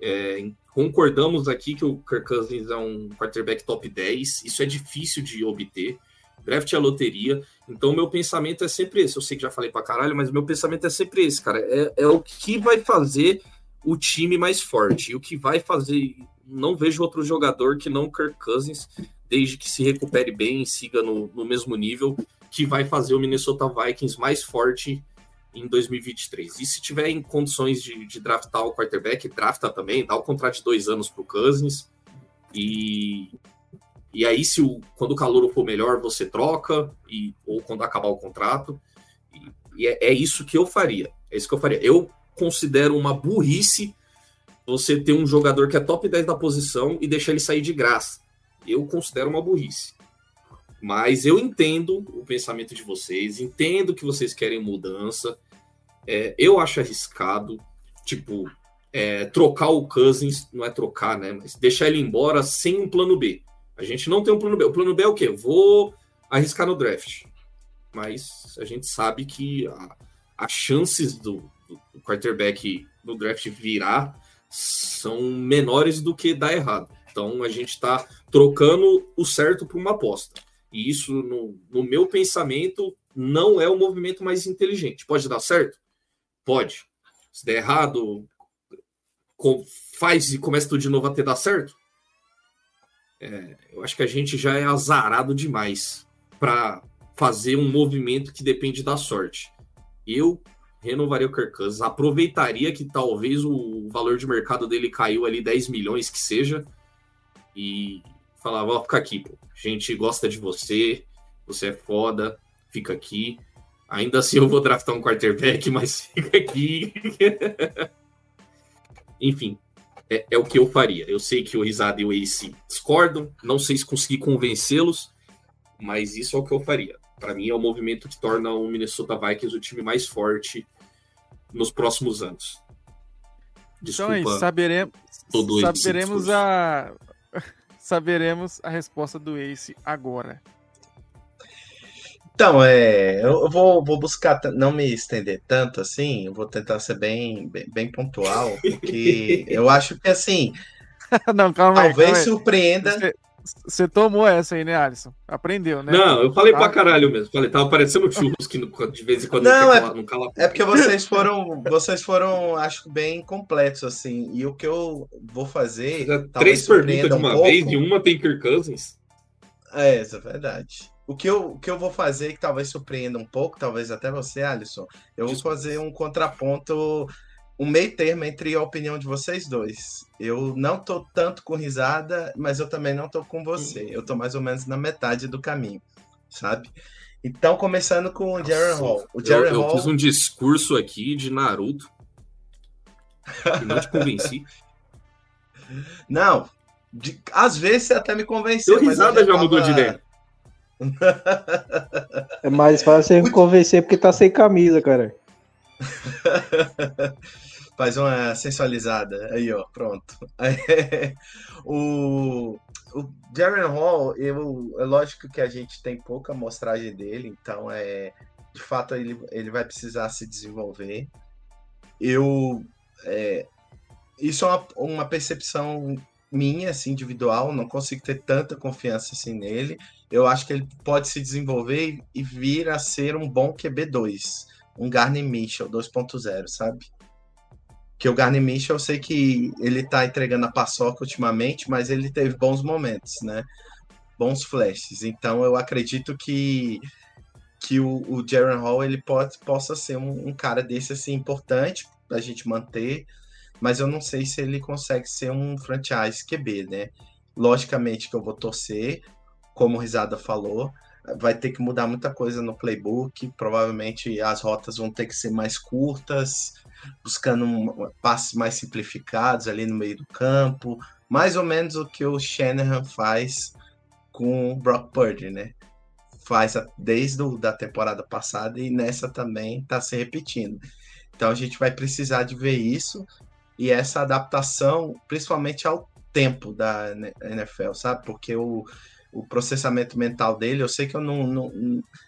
É, concordamos aqui que o Kirk Cousins é um quarterback top 10, isso é difícil de obter. Draft é loteria, então meu pensamento é sempre esse. Eu sei que já falei para caralho, mas meu pensamento é sempre esse, cara. É, é o que vai fazer o time mais forte. E o que vai fazer. Não vejo outro jogador que não Kirk Cousins, desde que se recupere bem e siga no, no mesmo nível, que vai fazer o Minnesota Vikings mais forte em 2023. E se tiver em condições de, de draftar o quarterback, drafta também, dá o contrato de dois anos para o Cousins. E, e aí, se o, quando o calor for melhor, você troca, e, ou quando acabar o contrato. E, e é, é, isso que eu faria. É isso que eu faria. Eu considero uma burrice você ter um jogador que é top 10 da posição e deixar ele sair de graça. Eu considero uma burrice. Mas eu entendo o pensamento de vocês, entendo que vocês querem mudança. É, eu acho arriscado, tipo, é, trocar o Cousins, não é trocar, né? Mas deixar ele embora sem um plano B. A gente não tem um plano B. O plano B é o quê? Vou arriscar no draft. Mas a gente sabe que as chances do, do quarterback no draft virar são menores do que dar errado. Então a gente está trocando o certo por uma aposta. E isso, no, no meu pensamento, não é o movimento mais inteligente. Pode dar certo? Pode. Se der errado, faz e começa tudo de novo até dar certo? É, eu acho que a gente já é azarado demais para fazer um movimento que depende da sorte. Eu renovaria o Cousins, aproveitaria que talvez o valor de mercado dele caiu ali 10 milhões que seja e falava, ó, fica aqui, pô. A gente gosta de você, você é foda, fica aqui. Ainda assim eu vou draftar um quarterback, *laughs* mas fica aqui. *laughs* Enfim, é, é, o que eu faria. Eu sei que o Risada e o Ace discordam, não sei se consegui convencê-los, mas isso é o que eu faria. Para mim é o movimento que torna o Minnesota Vikings o time mais forte nos próximos anos. Desculpa, então é isso, saberemos, saberemos a, *laughs* saberemos a resposta do Ace agora. Então, é, eu vou, vou buscar não me estender tanto assim, eu vou tentar ser bem, bem, bem pontual, porque *laughs* eu acho que assim. *laughs* não, calma Talvez calma surpreenda. Você tomou essa aí, né, Alisson? Aprendeu, né? Não, eu falei Ah, pra caralho mesmo. Falei, tava parecendo churros que de vez em quando Não, não, é- cala, não cala. É porque vocês *laughs* foram, vocês foram, acho que bem completos assim. E o que eu vou fazer, Três perguntas de surpreenda uma um vez pouco. e uma tem Kirk Cousins. É, isso é verdade. O que, eu, o que eu vou fazer, que talvez surpreenda um pouco, talvez até você, Alisson, eu vou fazer um contraponto, um meio termo entre a opinião de vocês dois. Eu não tô tanto com risada, mas eu também não tô com você. Eu tô mais ou menos na metade do caminho, sabe? Então, começando com o Nossa, Hall. O Eu, eu Hall, fiz um discurso aqui de Naruto. E não te convenci. *laughs* não, de- às vezes você até me convenceu. Deu risada já mudou de tava- ideia. É mais fácil você convencer porque tá sem camisa, cara. *laughs* Faz uma sensualizada. Aí, ó, pronto. *laughs* o, o Jaren Hall, eu, é lógico que a gente tem pouca amostragem dele, então é de fato ele, ele vai precisar se desenvolver. Eu é, isso é uma, uma percepção minha, assim, individual, não consigo ter tanta confiança assim nele. Eu acho que ele pode se desenvolver e, vir a ser um bom QB2, um Garner Mitchell 2.0, sabe? Que o Garner Mitchell, eu sei que ele tá entregando a paçoca ultimamente, mas ele teve bons momentos, né? Bons flashes. Então eu acredito que, que o, o Jaren Hall ele pode, possa ser um, um cara desse assim importante pra gente manter, mas eu não sei se ele consegue ser um franchise QB, né? Logicamente que eu vou torcer, como o Risada falou, vai ter que mudar muita coisa no playbook, provavelmente as rotas vão ter que ser mais curtas, buscando um, passes mais simplificados ali no meio do campo, mais ou menos o que o Shanahan faz com o Brock Purdy, né? Faz a, desde a da temporada passada e nessa também está se repetindo. Então a gente vai precisar de ver isso e essa adaptação, principalmente ao tempo da NFL, sabe? Porque o, o processamento mental dele, eu sei que eu não, não,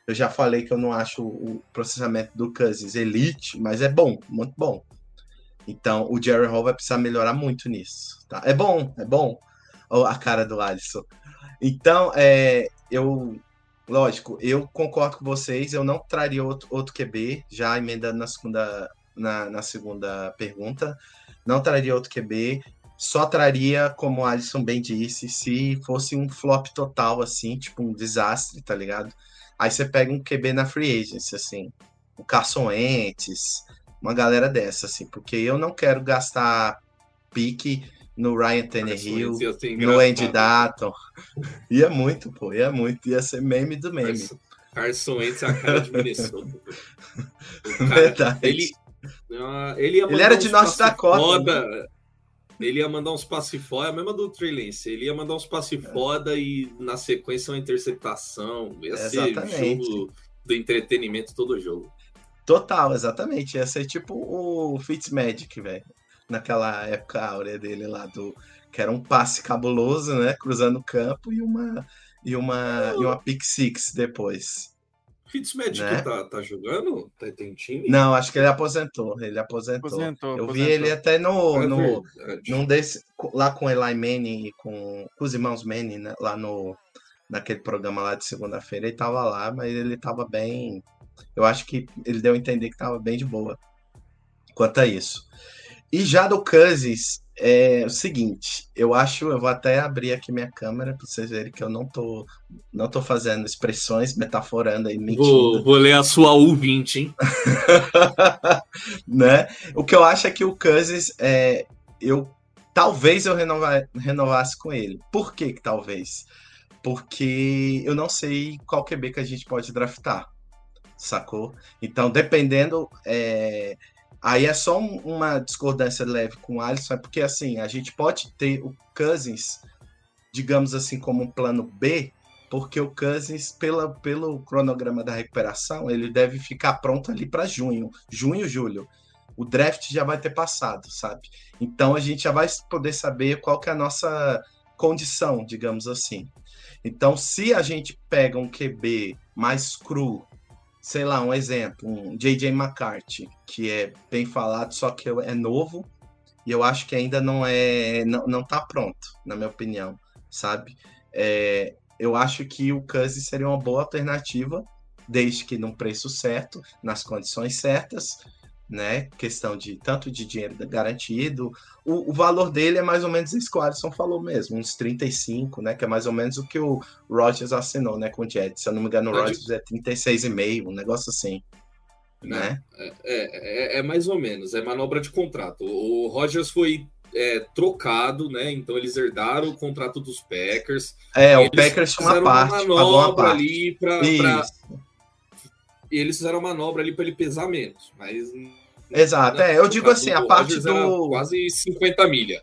Eu já falei que eu não acho o processamento do Cousins elite, mas é bom, muito bom. Então o Jerry Hall vai precisar melhorar muito nisso. Tá? É bom, é bom. Ó, a cara do Alisson. Então, é, eu. Lógico, eu concordo com vocês, eu não traria outro, outro QB, já emendando na segunda, na, na segunda pergunta. Não traria outro QB, só traria, como o Alisson bem disse, se fosse um flop total, assim, tipo um desastre, tá ligado? Aí você pega um QB na free agency, assim, o Carson Wentz, uma galera dessa, assim, porque eu não quero gastar pique no Ryan Tannehill, no Andy. Dalton. Ia muito, pô, ia muito, ia ser meme do meme. Carson- Carson Wentz é a cara de Minnesota. *laughs* Cara, Verdade. ele, ah, ele, Ele era de passe Dakota, Foda, Ele ia mandar uns passe foda, é a mesma do Trey. Ele ia mandar uns passe foda e na sequência uma interceptação. Ia ser Exatamente. jogo do entretenimento todo jogo. Total, exatamente. Ia ser tipo o Fitzmagic, velho. Naquela época áurea dele lá do. Que era um passe cabuloso, né? Cruzando o campo e uma. E uma, e uma pick six depois. Fitzmagic Né? tá, tá jogando? Tá, tem time? Não, acho que ele aposentou. Ele aposentou. Aposentou, Eu vi aposentou. ele até no, É no, num desse, lá com o Eli Manning e com, com os irmãos Manning, né, lá no naquele programa lá de segunda-feira, ele tava lá, mas ele tava bem. Eu acho que ele deu a entender que tava bem de boa quanto a isso. E já do Cousins, é o seguinte, eu acho, eu vou até abrir aqui minha câmera para vocês verem que eu não tô não tô fazendo expressões, metaforando aí, mentindo Vou, vou ler a sua U20, hein? *laughs* né? O que eu acho é que o Cousins, é, eu talvez eu renova- renovasse com ele. Por que que talvez? Porque eu não sei qual QB que a gente pode draftar, sacou? Então, dependendo, é, aí é só um- uma discordância leve com o Alisson, é porque assim, a gente pode ter o Cousins, digamos assim, como um plano B, porque o Cousins, pela, pelo cronograma da recuperação, ele deve ficar pronto ali para junho, junho, julho. O draft já vai ter passado, sabe? Então a gente já vai poder saber qual que é a nossa condição, digamos assim. Então, se a gente pega um QB mais cru, sei lá, um exemplo, um JJ McCarthy, que é bem falado, só que é novo, e eu acho que ainda não é, não, não tá pronto, na minha opinião, sabe? É, eu acho que o Cousins seria uma boa alternativa, desde que num preço certo, nas condições certas, né? Questão de tanto de dinheiro garantido. O, o valor dele é mais ou menos isso que o Alisson falou mesmo, uns 35, né? Que é mais ou menos o que o Rogers assinou, né? Com o Jets. Se eu não me engano, o Rogers é 36,5, um negócio assim. Né? É, é, é, é, mais ou menos, é manobra de contrato. O Rogers foi é, trocado, né? Então eles herdaram o contrato dos Packers. É, o Packers tinha uma parte, uma manobra ali para e eles fizeram uma manobra ali para ele pesar menos, mas Exato, é, eu digo assim, a parte do quase 50 milha.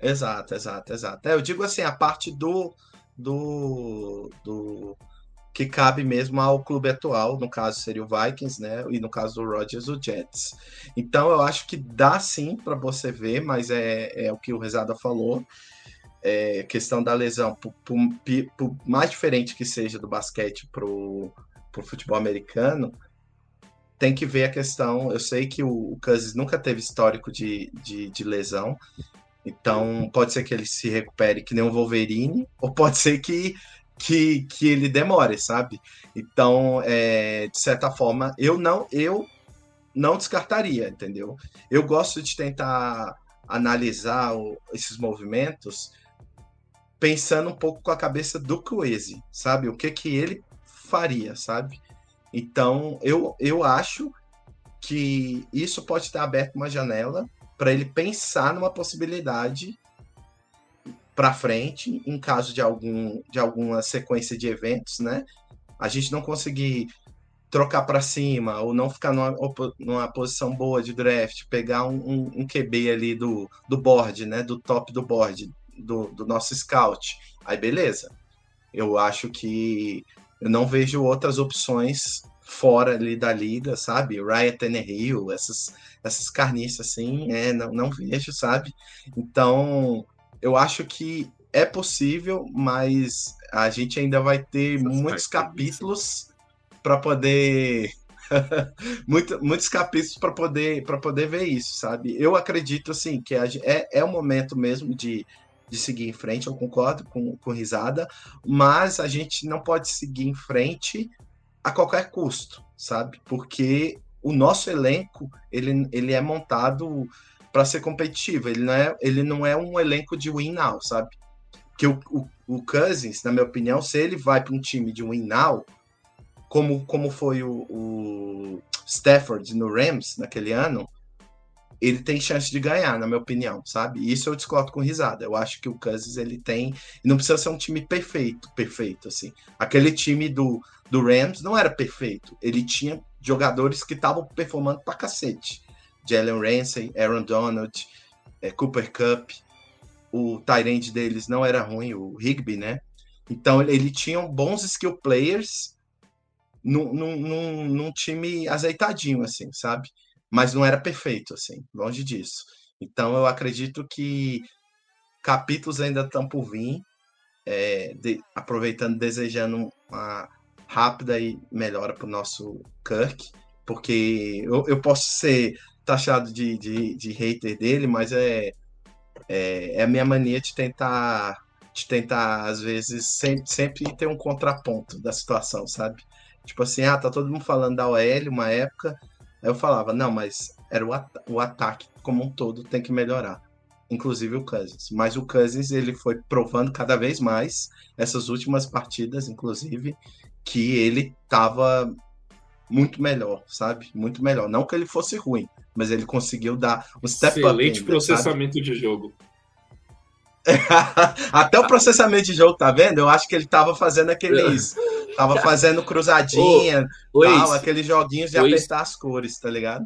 Exato, exato, exato. É, eu digo assim, a parte do do, do que cabe mesmo ao clube atual, no caso seria o Vikings, né? E no caso do Rodgers, o Jets. Então eu acho que dá sim para você ver, mas é, é o que o Rezada falou. É, questão da lesão, por, por, por, mais diferente que seja do basquete pro, pro futebol americano, tem que ver a questão. Eu sei que o, o Cousins nunca teve histórico de, de, de lesão, então pode ser que ele se recupere que nem um Wolverine, ou pode ser que que, que ele demore, sabe? Então, é, de certa forma, eu não eu não descartaria, entendeu? Eu gosto de tentar analisar o, esses movimentos pensando um pouco com a cabeça do Coese, sabe? O que que ele faria, sabe? Então, eu, eu acho que isso pode ter aberto uma janela para ele pensar numa possibilidade para frente, em caso de, algum, de alguma sequência de eventos, né? A gente não conseguir trocar para cima ou não ficar numa, numa, posição boa de draft, pegar um, um, um, QB ali do, do board, né? Do top do board, do, do nosso scout. Aí beleza. Eu acho que eu não vejo outras opções fora ali da liga, sabe? Ryan Tannehill, essas, essas carniças assim, é, não, não vejo, sabe? Então, eu acho que é possível, mas a gente ainda vai ter Essas muitos capítulos para poder *laughs* Muito, muitos capítulos para poder para poder ver isso, sabe? Eu acredito assim que é, é o momento mesmo de, de seguir em frente, eu concordo com, com risada, mas a gente não pode seguir em frente a qualquer custo, sabe? Porque o nosso elenco ele, ele é montado para ser competitivo. Ele não, é, ele não é um elenco de win now, sabe? Porque o, o, o Cousins, na minha opinião, se ele vai para um time de win now, como, como foi o, o Stafford no Rams naquele ano, ele tem chance de ganhar, na minha opinião, sabe? Isso eu discordo com risada. Eu acho que o Cousins ele tem, não precisa ser um time perfeito, perfeito assim. Aquele time do, do Rams não era perfeito. Ele tinha jogadores que estavam performando pra cacete. Jalen Ramsey, Aaron Donald, é, Cooper Cup. O Tyrande deles não era ruim, o Higby, né? Então ele tinha bons skill players num, num, num, time azeitadinho, assim, sabe? Mas não era perfeito, assim, longe disso. Então eu acredito que capítulos ainda estão por vir, é, de, aproveitando, desejando uma rápida e melhora para o nosso Kirk, porque eu, eu posso ser taxado de, de, de hater dele, mas é, é, é, a minha mania de tentar, de tentar às vezes, sempre, sempre ter um contraponto da situação, sabe? Tipo assim, ah, tá todo mundo falando da OL uma época, eu falava, não, mas era o, at o ataque como um todo tem que melhorar. Inclusive o Cousins. Mas o Cousins, ele foi provando cada vez mais, essas últimas partidas, inclusive, que ele tava muito melhor, sabe? Muito melhor. Não que ele fosse ruim, mas ele conseguiu dar um step Excelente up. Excelente processamento sabe? de jogo. *laughs* Até o processamento de jogo, tá vendo? Eu acho que ele tava fazendo aqueles. *laughs* tava fazendo cruzadinha, ô, tal, aqueles joguinhos de apertar as cores, tá ligado?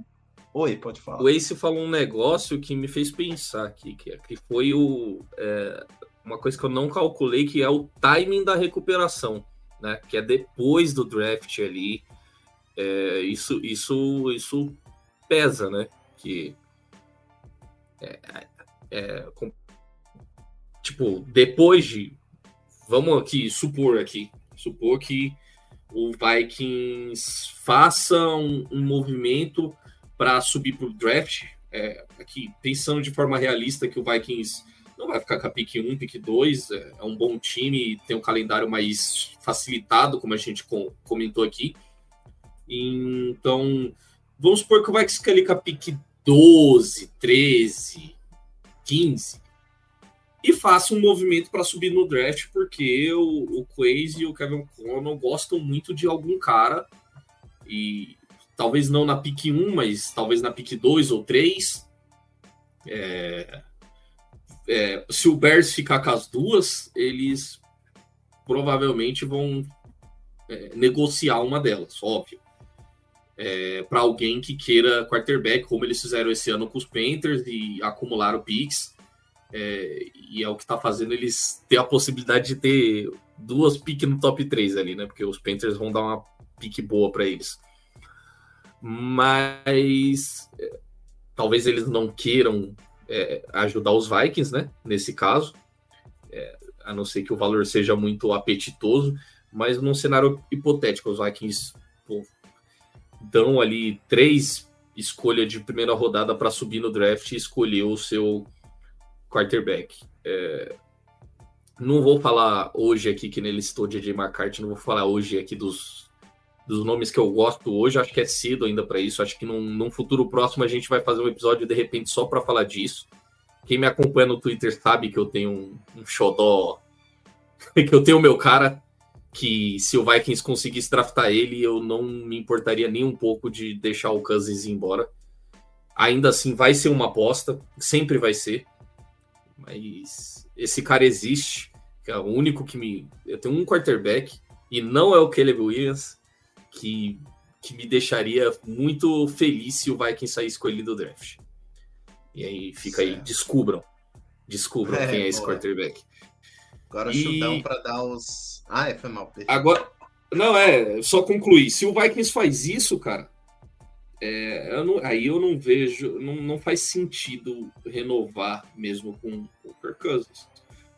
Oi, pode falar. O Ace falou um negócio que me fez pensar aqui, que, que foi o, é, uma coisa que eu não calculei, que é o timing da recuperação, né? Que é depois do draft ali. É, isso, isso, isso pesa, né? Que é, é, tipo, depois de. Vamos aqui supor aqui. Supor que o Vikings faça um, um movimento para subir para o draft. É, aqui, pensando de forma realista que o Vikings. Não, vai ficar com a pique 1, pique 2. É, é um bom time, tem um calendário mais facilitado, como a gente comentou aqui. Então, vamos supor que o Vikings fica ali com a pique 12, 13, 15 e faça um movimento para subir no draft, porque o, o Quaze e o Kevin Conner gostam muito de algum cara e talvez não na pique 1, mas talvez na pique 2 ou 3. É, é, se o Bears ficar com as duas, eles provavelmente vão é, negociar uma delas, óbvio. É, para alguém que queira quarterback, como eles fizeram esse ano com os Panthers e acumularam picks. É, e é o que está fazendo eles ter a possibilidade de ter duas piques no top 3 ali, né? Porque os Panthers vão dar uma pique boa para eles. Mas é, talvez eles não queiram é, ajudar os Vikings, né? Nesse caso, é, a não ser que o valor seja muito apetitoso, mas num cenário hipotético, os Vikings pô, dão ali três escolhas de primeira rodada para subir no draft e escolher o seu quarterback. É, não vou falar hoje aqui, que nele estou de McCarthy, não vou falar hoje aqui dos, dos nomes que eu gosto hoje, acho que é cedo ainda para isso. Acho que num, num, futuro próximo a gente vai fazer um episódio de repente só para falar disso. Quem me acompanha no Twitter sabe que eu tenho um, um xodó, *laughs* que eu tenho o meu cara, que se o Vikings conseguisse draftar ele, eu não me importaria nem um pouco de deixar o Cousins ir embora. Ainda assim, vai ser uma aposta, sempre vai ser. Mas esse cara existe, que é o único que me. Eu tenho um quarterback, e não é o Caleb Williams, que, que me deixaria muito feliz se o Vikings sair escolhido do draft. E aí fica certo. aí, descubram. Descubram *laughs* é, quem é esse boa. quarterback. Agora e... chutão para dar os. Ah, é, foi mal. Agora. Não, é, só concluir. Se o Vikings faz isso, cara, é, eu não, aí eu não vejo, não, não faz sentido renovar mesmo com, com o Kirk Cousins.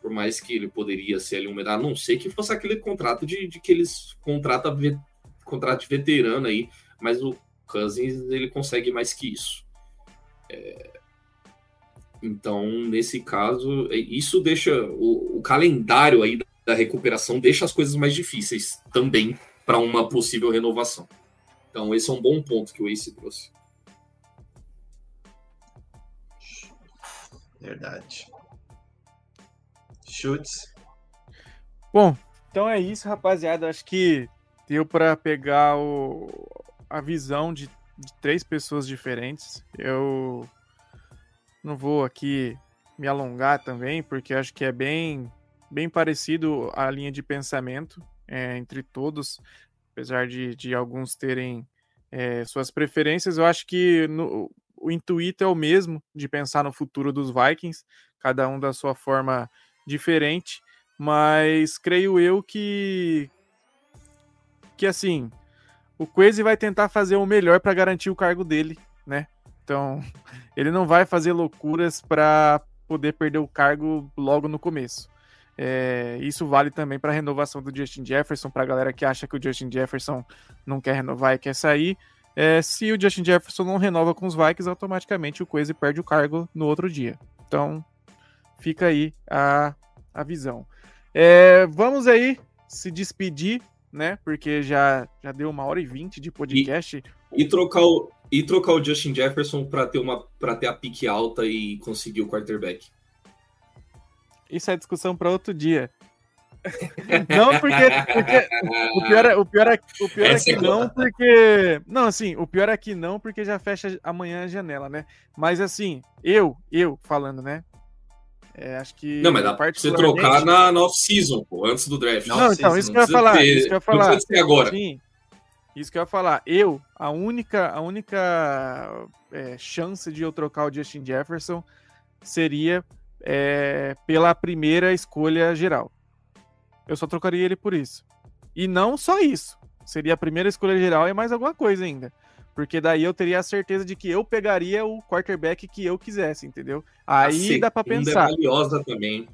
Por mais que ele poderia ser ali um medalha, a não sei que fosse aquele contrato de, de que eles contratam contrato de veterano aí, mas o Cousins ele consegue mais que isso. É, então, nesse caso, é, isso deixa o, o calendário aí da recuperação deixa as coisas mais difíceis também para uma possível renovação. Então, esse é um bom ponto que o Ace trouxe. Verdade. Chutes. Bom, então é isso, rapaziada. Acho que deu para pegar o, a visão de, de três pessoas diferentes. Eu não vou aqui me alongar também, porque acho que é bem, bem parecido a linha de pensamento é, entre todos apesar de, de alguns terem é, suas preferências, eu acho que no, o intuito é o mesmo de pensar no futuro dos Vikings, cada um da sua forma diferente, mas creio eu que que assim, o Quase vai tentar fazer o melhor para garantir o cargo dele, né? Então, *laughs* ele não vai fazer loucuras para poder perder o cargo logo no começo. É, isso vale também para a renovação do Justin Jefferson, para a galera que acha que o Justin Jefferson não quer renovar e quer sair. É, se o Justin Jefferson não renova com os Vikings, automaticamente o Quase perde o cargo no outro dia. Então, fica aí a, a visão. É, vamos aí se despedir, né? Porque já, já deu uma hora e vinte de podcast. E, e, trocar o, e trocar o Justin Jefferson para ter, uma, ter a pique alta e conseguir o quarterback. Isso é discussão para outro dia. Não porque, porque, o pior é, o pior é, o pior é que é não porque não assim o pior é que não porque já fecha amanhã a janela né? Mas assim eu eu falando né? É, acho que não mas dá pra você trocar na, na off-season antes do draft. Não, então isso que eu ia falar ter, isso que eu ia falar. agora. Sim isso que eu ia falar. Eu a única a única é, chance de eu trocar o Justin Jefferson seria é, pela primeira escolha geral. Eu só trocaria ele por isso. E não só isso. Seria a primeira escolha geral e mais alguma coisa ainda. Porque daí eu teria a certeza de que eu pegaria o quarterback que eu quisesse, entendeu? Aí a dá para pensar. É valiosa também.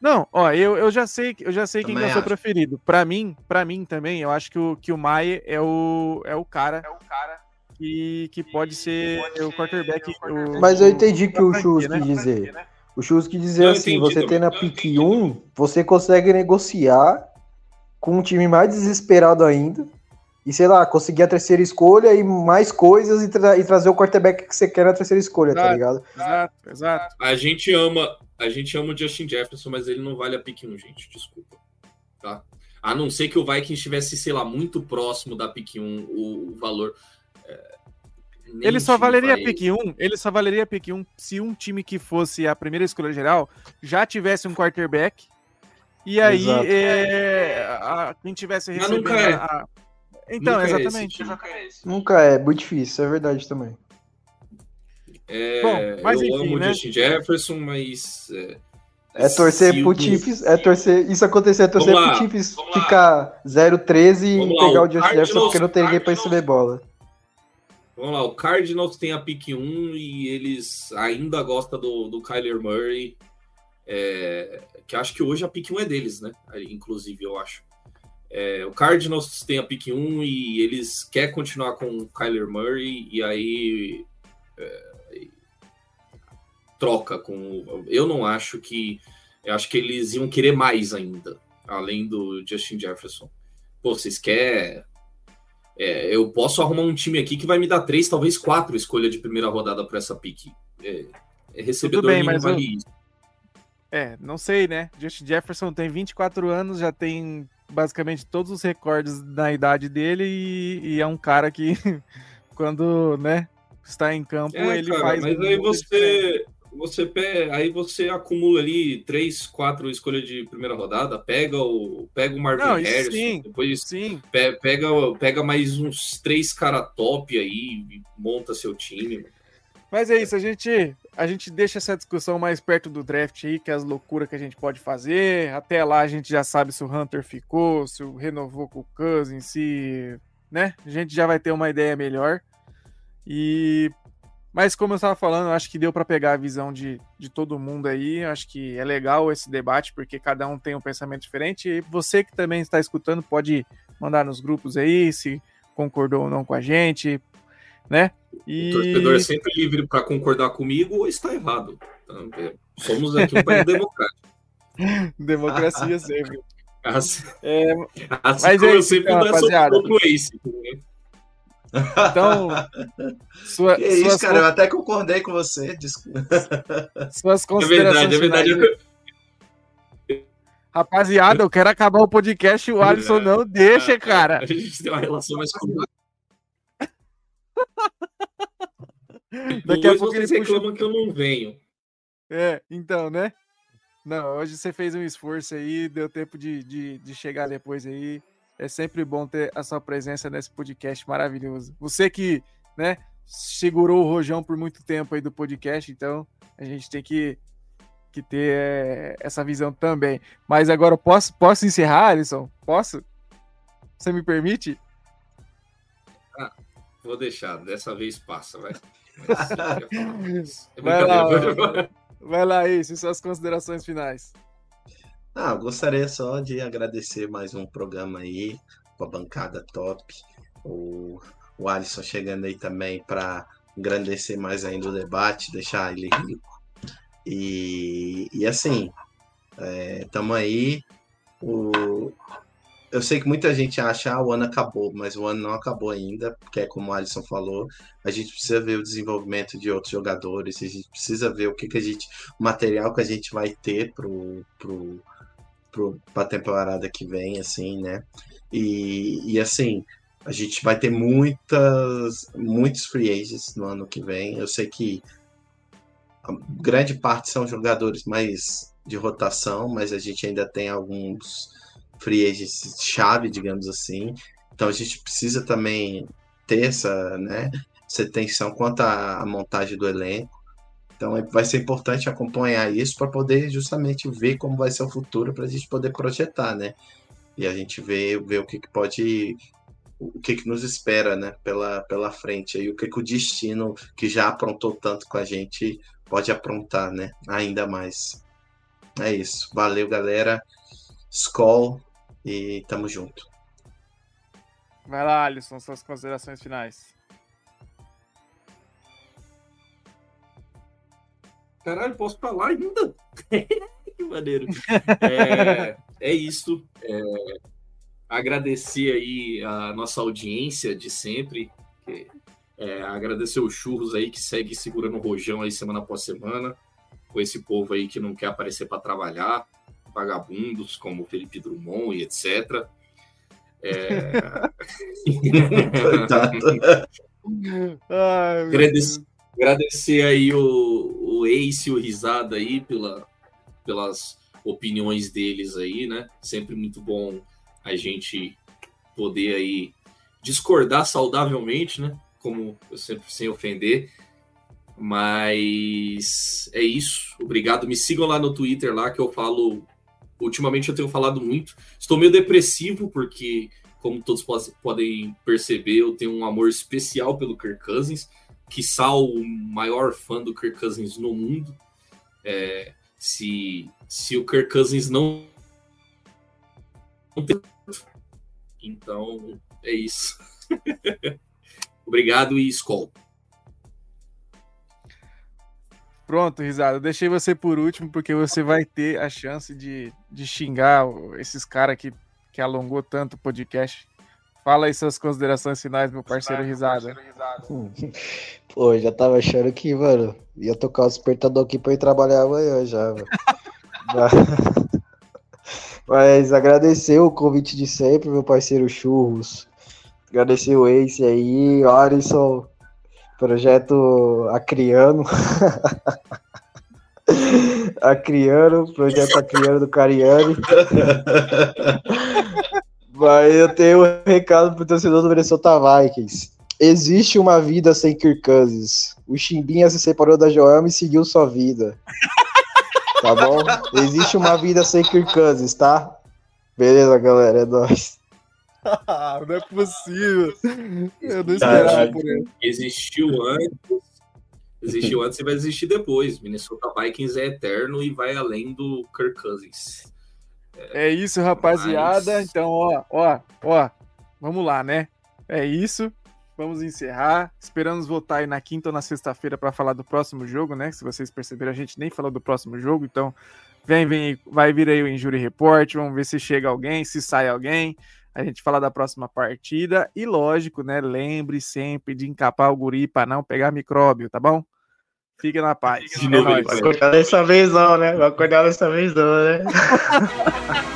Não, ó, eu, eu já sei, eu já sei quem é o seu preferido. Para mim, para mim também, eu acho que o que o Maia é o é o cara, é o cara que, que pode ser pode o quarterback. O, Mas eu entendi que o Chus né? quis dizer. O Chus que dizer assim, você tem na pick 1, você consegue negociar com um time mais desesperado ainda. E sei lá, conseguir a terceira escolha e mais coisas e, tra e trazer o quarterback que você quer na terceira escolha, tá exato, tá ligado? Exato, exato. A gente ama, a gente ama o Justin Jefferson, mas ele não vale a pick 1, gente. Desculpa. Tá? A não ser que o Vikings estivesse, sei lá, muito próximo da pick 1, o, o valor. É, ele só valeria vai... pick 1, ele só valeria pick 1 se um time que fosse a primeira escolha geral já tivesse um quarterback. E aí, é, a, quem tivesse recebendo Mas nunca é. a, então, nunca exatamente. É esse, nunca é, muito difícil, é verdade também. É, Bom, mas eu enfim, amo né? Justin Jefferson, mas. É, é torcer pro Chiefs, é torcer. Isso acontecer, é torcer pro Chiefs ficar 0-13 e pegar o, o Justin Jefferson porque não tem ninguém pra receber bola. Vamos lá, o Cardinals tem a pick 1 e eles ainda gostam do, do Kyler Murray. É, que acho que hoje a pick 1 é deles, né? Inclusive, eu acho. É, o Cardinals tem a pick 1 e eles querem continuar com o Kyler Murray e aí é, troca com. Eu não acho que. Eu acho que eles iam querer mais ainda, além do Justin Jefferson. Pô, vocês querem. É, eu posso arrumar um time aqui que vai me dar três, talvez quatro escolhas de primeira rodada para essa pick. É, é recebedor Tudo bem, mas eu... É, não sei, né? Justin Jefferson tem 24 anos, já tem basicamente todos os recordes da idade dele e, e é um cara que, *laughs* quando, né, está em campo, é, ele cara, faz. Mas aí você, você pega, aí você acumula ali três, quatro escolhas de primeira rodada, pega o, pega o Marvin Não, Harrison, sim, depois sim. pega, pega mais uns três cara top aí, monta seu time. Mas é isso, a gente, a gente deixa essa discussão mais perto do draft aí, que é as loucuras que a gente pode fazer. Até lá a gente já sabe se o Hunter ficou, se o renovou com o Cousins, se, né? A gente já vai ter uma ideia melhor. E mas como eu estava falando, eu acho que deu para pegar a visão de, de todo mundo aí. Eu acho que é legal esse debate, porque cada um tem um pensamento diferente. E você que também está escutando pode mandar nos grupos aí se concordou ou não com a gente, né? E... O torcedor é sempre livre para concordar comigo ou está errado. Então, é, somos aqui um país *laughs* democrático. Democracia *laughs* sempre. Assim, é, assim mas como é eu sempre então, rapaziada. sou Ace. Então, sua, que isso, suas... cara, eu até concordei com você. Desculpa. Suas considerações. É verdade, é verdade. Rapaziada, eu quero acabar o podcast e o Alisson não deixa, cara. A gente tem uma relação mais. Daqui a pouco vocês reclamam que eu não venho. É, então, né? Não, hoje você fez um esforço aí, deu tempo de, de, de chegar depois aí. É sempre bom ter a sua presença nesse podcast maravilhoso. Você que, né, segurou o rojão por muito tempo aí do podcast, então a gente tem que, que ter é, essa visão também. Mas agora posso posso encerrar, Alisson? Posso? Você me permite? Ah, vou deixar. Dessa vez passa, vai. *laughs* é vai lá, vai lá aí, suas considerações finais. Ah, gostaria só de agradecer mais um programa aí, com a bancada top. O, o Alisson chegando aí também para engrandecer mais ainda o debate, deixar ele rico. E, e assim, estamos é, aí. O, eu sei que muita gente acha que ah, o ano acabou, mas o ano não acabou ainda, porque é como o Alisson falou, a gente precisa ver o desenvolvimento de outros jogadores, a gente precisa ver o que, que a gente, o material que a gente vai ter pro, pro, para a temporada que vem, assim, né? E, e assim, a gente vai ter muitas, muitos free agents no ano que vem. Eu sei que grande parte são jogadores mais de rotação, mas a gente ainda tem alguns free agents chave, digamos assim. Então a gente precisa também ter essa, né, essa atenção quanto à montagem do elenco. Então é, vai ser importante acompanhar isso para poder justamente ver como vai ser o futuro para a gente poder projetar, né? E a gente ver, ver o que, que pode o que, que nos espera né, pela, pela frente e o que, que o destino que já aprontou tanto com a gente pode aprontar né, ainda mais. É isso. Valeu, galera. Skol e tamo junto. Vai lá, Alisson, suas considerações finais. Caralho, posso falar ainda? *laughs* que maneiro. É, é isso. É, agradecer aí a nossa audiência de sempre. É, agradecer os churros aí que segue segurando o rojão aí semana após semana. Com esse povo aí que não quer aparecer para trabalhar. Vagabundos como Felipe Drummond e etc. É... *laughs* *laughs* Ai, agradecer, agradecer aí o, o Ace e o Risada aí pela, pelas opiniões deles aí, né? Sempre muito bom a gente poder aí discordar saudavelmente, né? Como eu sempre sem ofender. Mas é isso. Obrigado. Me sigam lá no Twitter lá que eu falo. Ultimamente eu tenho falado muito. Estou meio depressivo porque, como todos podem perceber, eu tenho um amor especial pelo Kirk Cousins, que o maior fã do Kirk Cousins no mundo. É, se, se o Kirk Cousins não. Então, é isso. *laughs* Obrigado e escola. Pronto, risada. Deixei você por último porque você vai ter a chance de, de xingar esses caras que, que alongou tanto o podcast. Fala aí suas considerações finais, meu parceiro Risada. *laughs* Pô, já tava achando que, mano, ia tocar o despertador aqui pra ir trabalhar amanhã já, mano. *laughs* Mas agradecer o convite de sempre, meu parceiro Churros. Agradecer o Ace aí, Alisson, projeto Acriano. *laughs* Acriano, projeto Acriano do Cariani. Mas eu tenho um recado pro torcedor do Minnesota Vikings. Existe uma vida sem Kirk Cousins. O Chimbinha se separou da Joelma e seguiu sua vida. Tá bom? Existe uma vida sem Kirk Cousins, tá? Beleza, galera, é nóis. não é possível. Eu não esperava por ele. Existiu antes, existiu antes e vai existir depois. Minnesota Vikings é eterno e vai além do Kirk Cousins. É isso, rapaziada. Mas... Então, ó, ó, ó, vamos lá, né? É isso. Vamos encerrar. Esperamos voltar aí na quinta ou na sexta-feira para falar do próximo jogo, né? Se vocês perceberam, a gente nem falou do próximo jogo, então vem, vem, vai vir aí o Injury Report. Vamos ver se chega alguém, se sai alguém. A gente fala da próxima partida. E lógico, né? Lembre sempre de encapar o guri para não pegar micróbio, tá bom? Fique na paz. De novo, é vai acordar dessa vez não, né? Vai acordar dessa vez não, né? *laughs*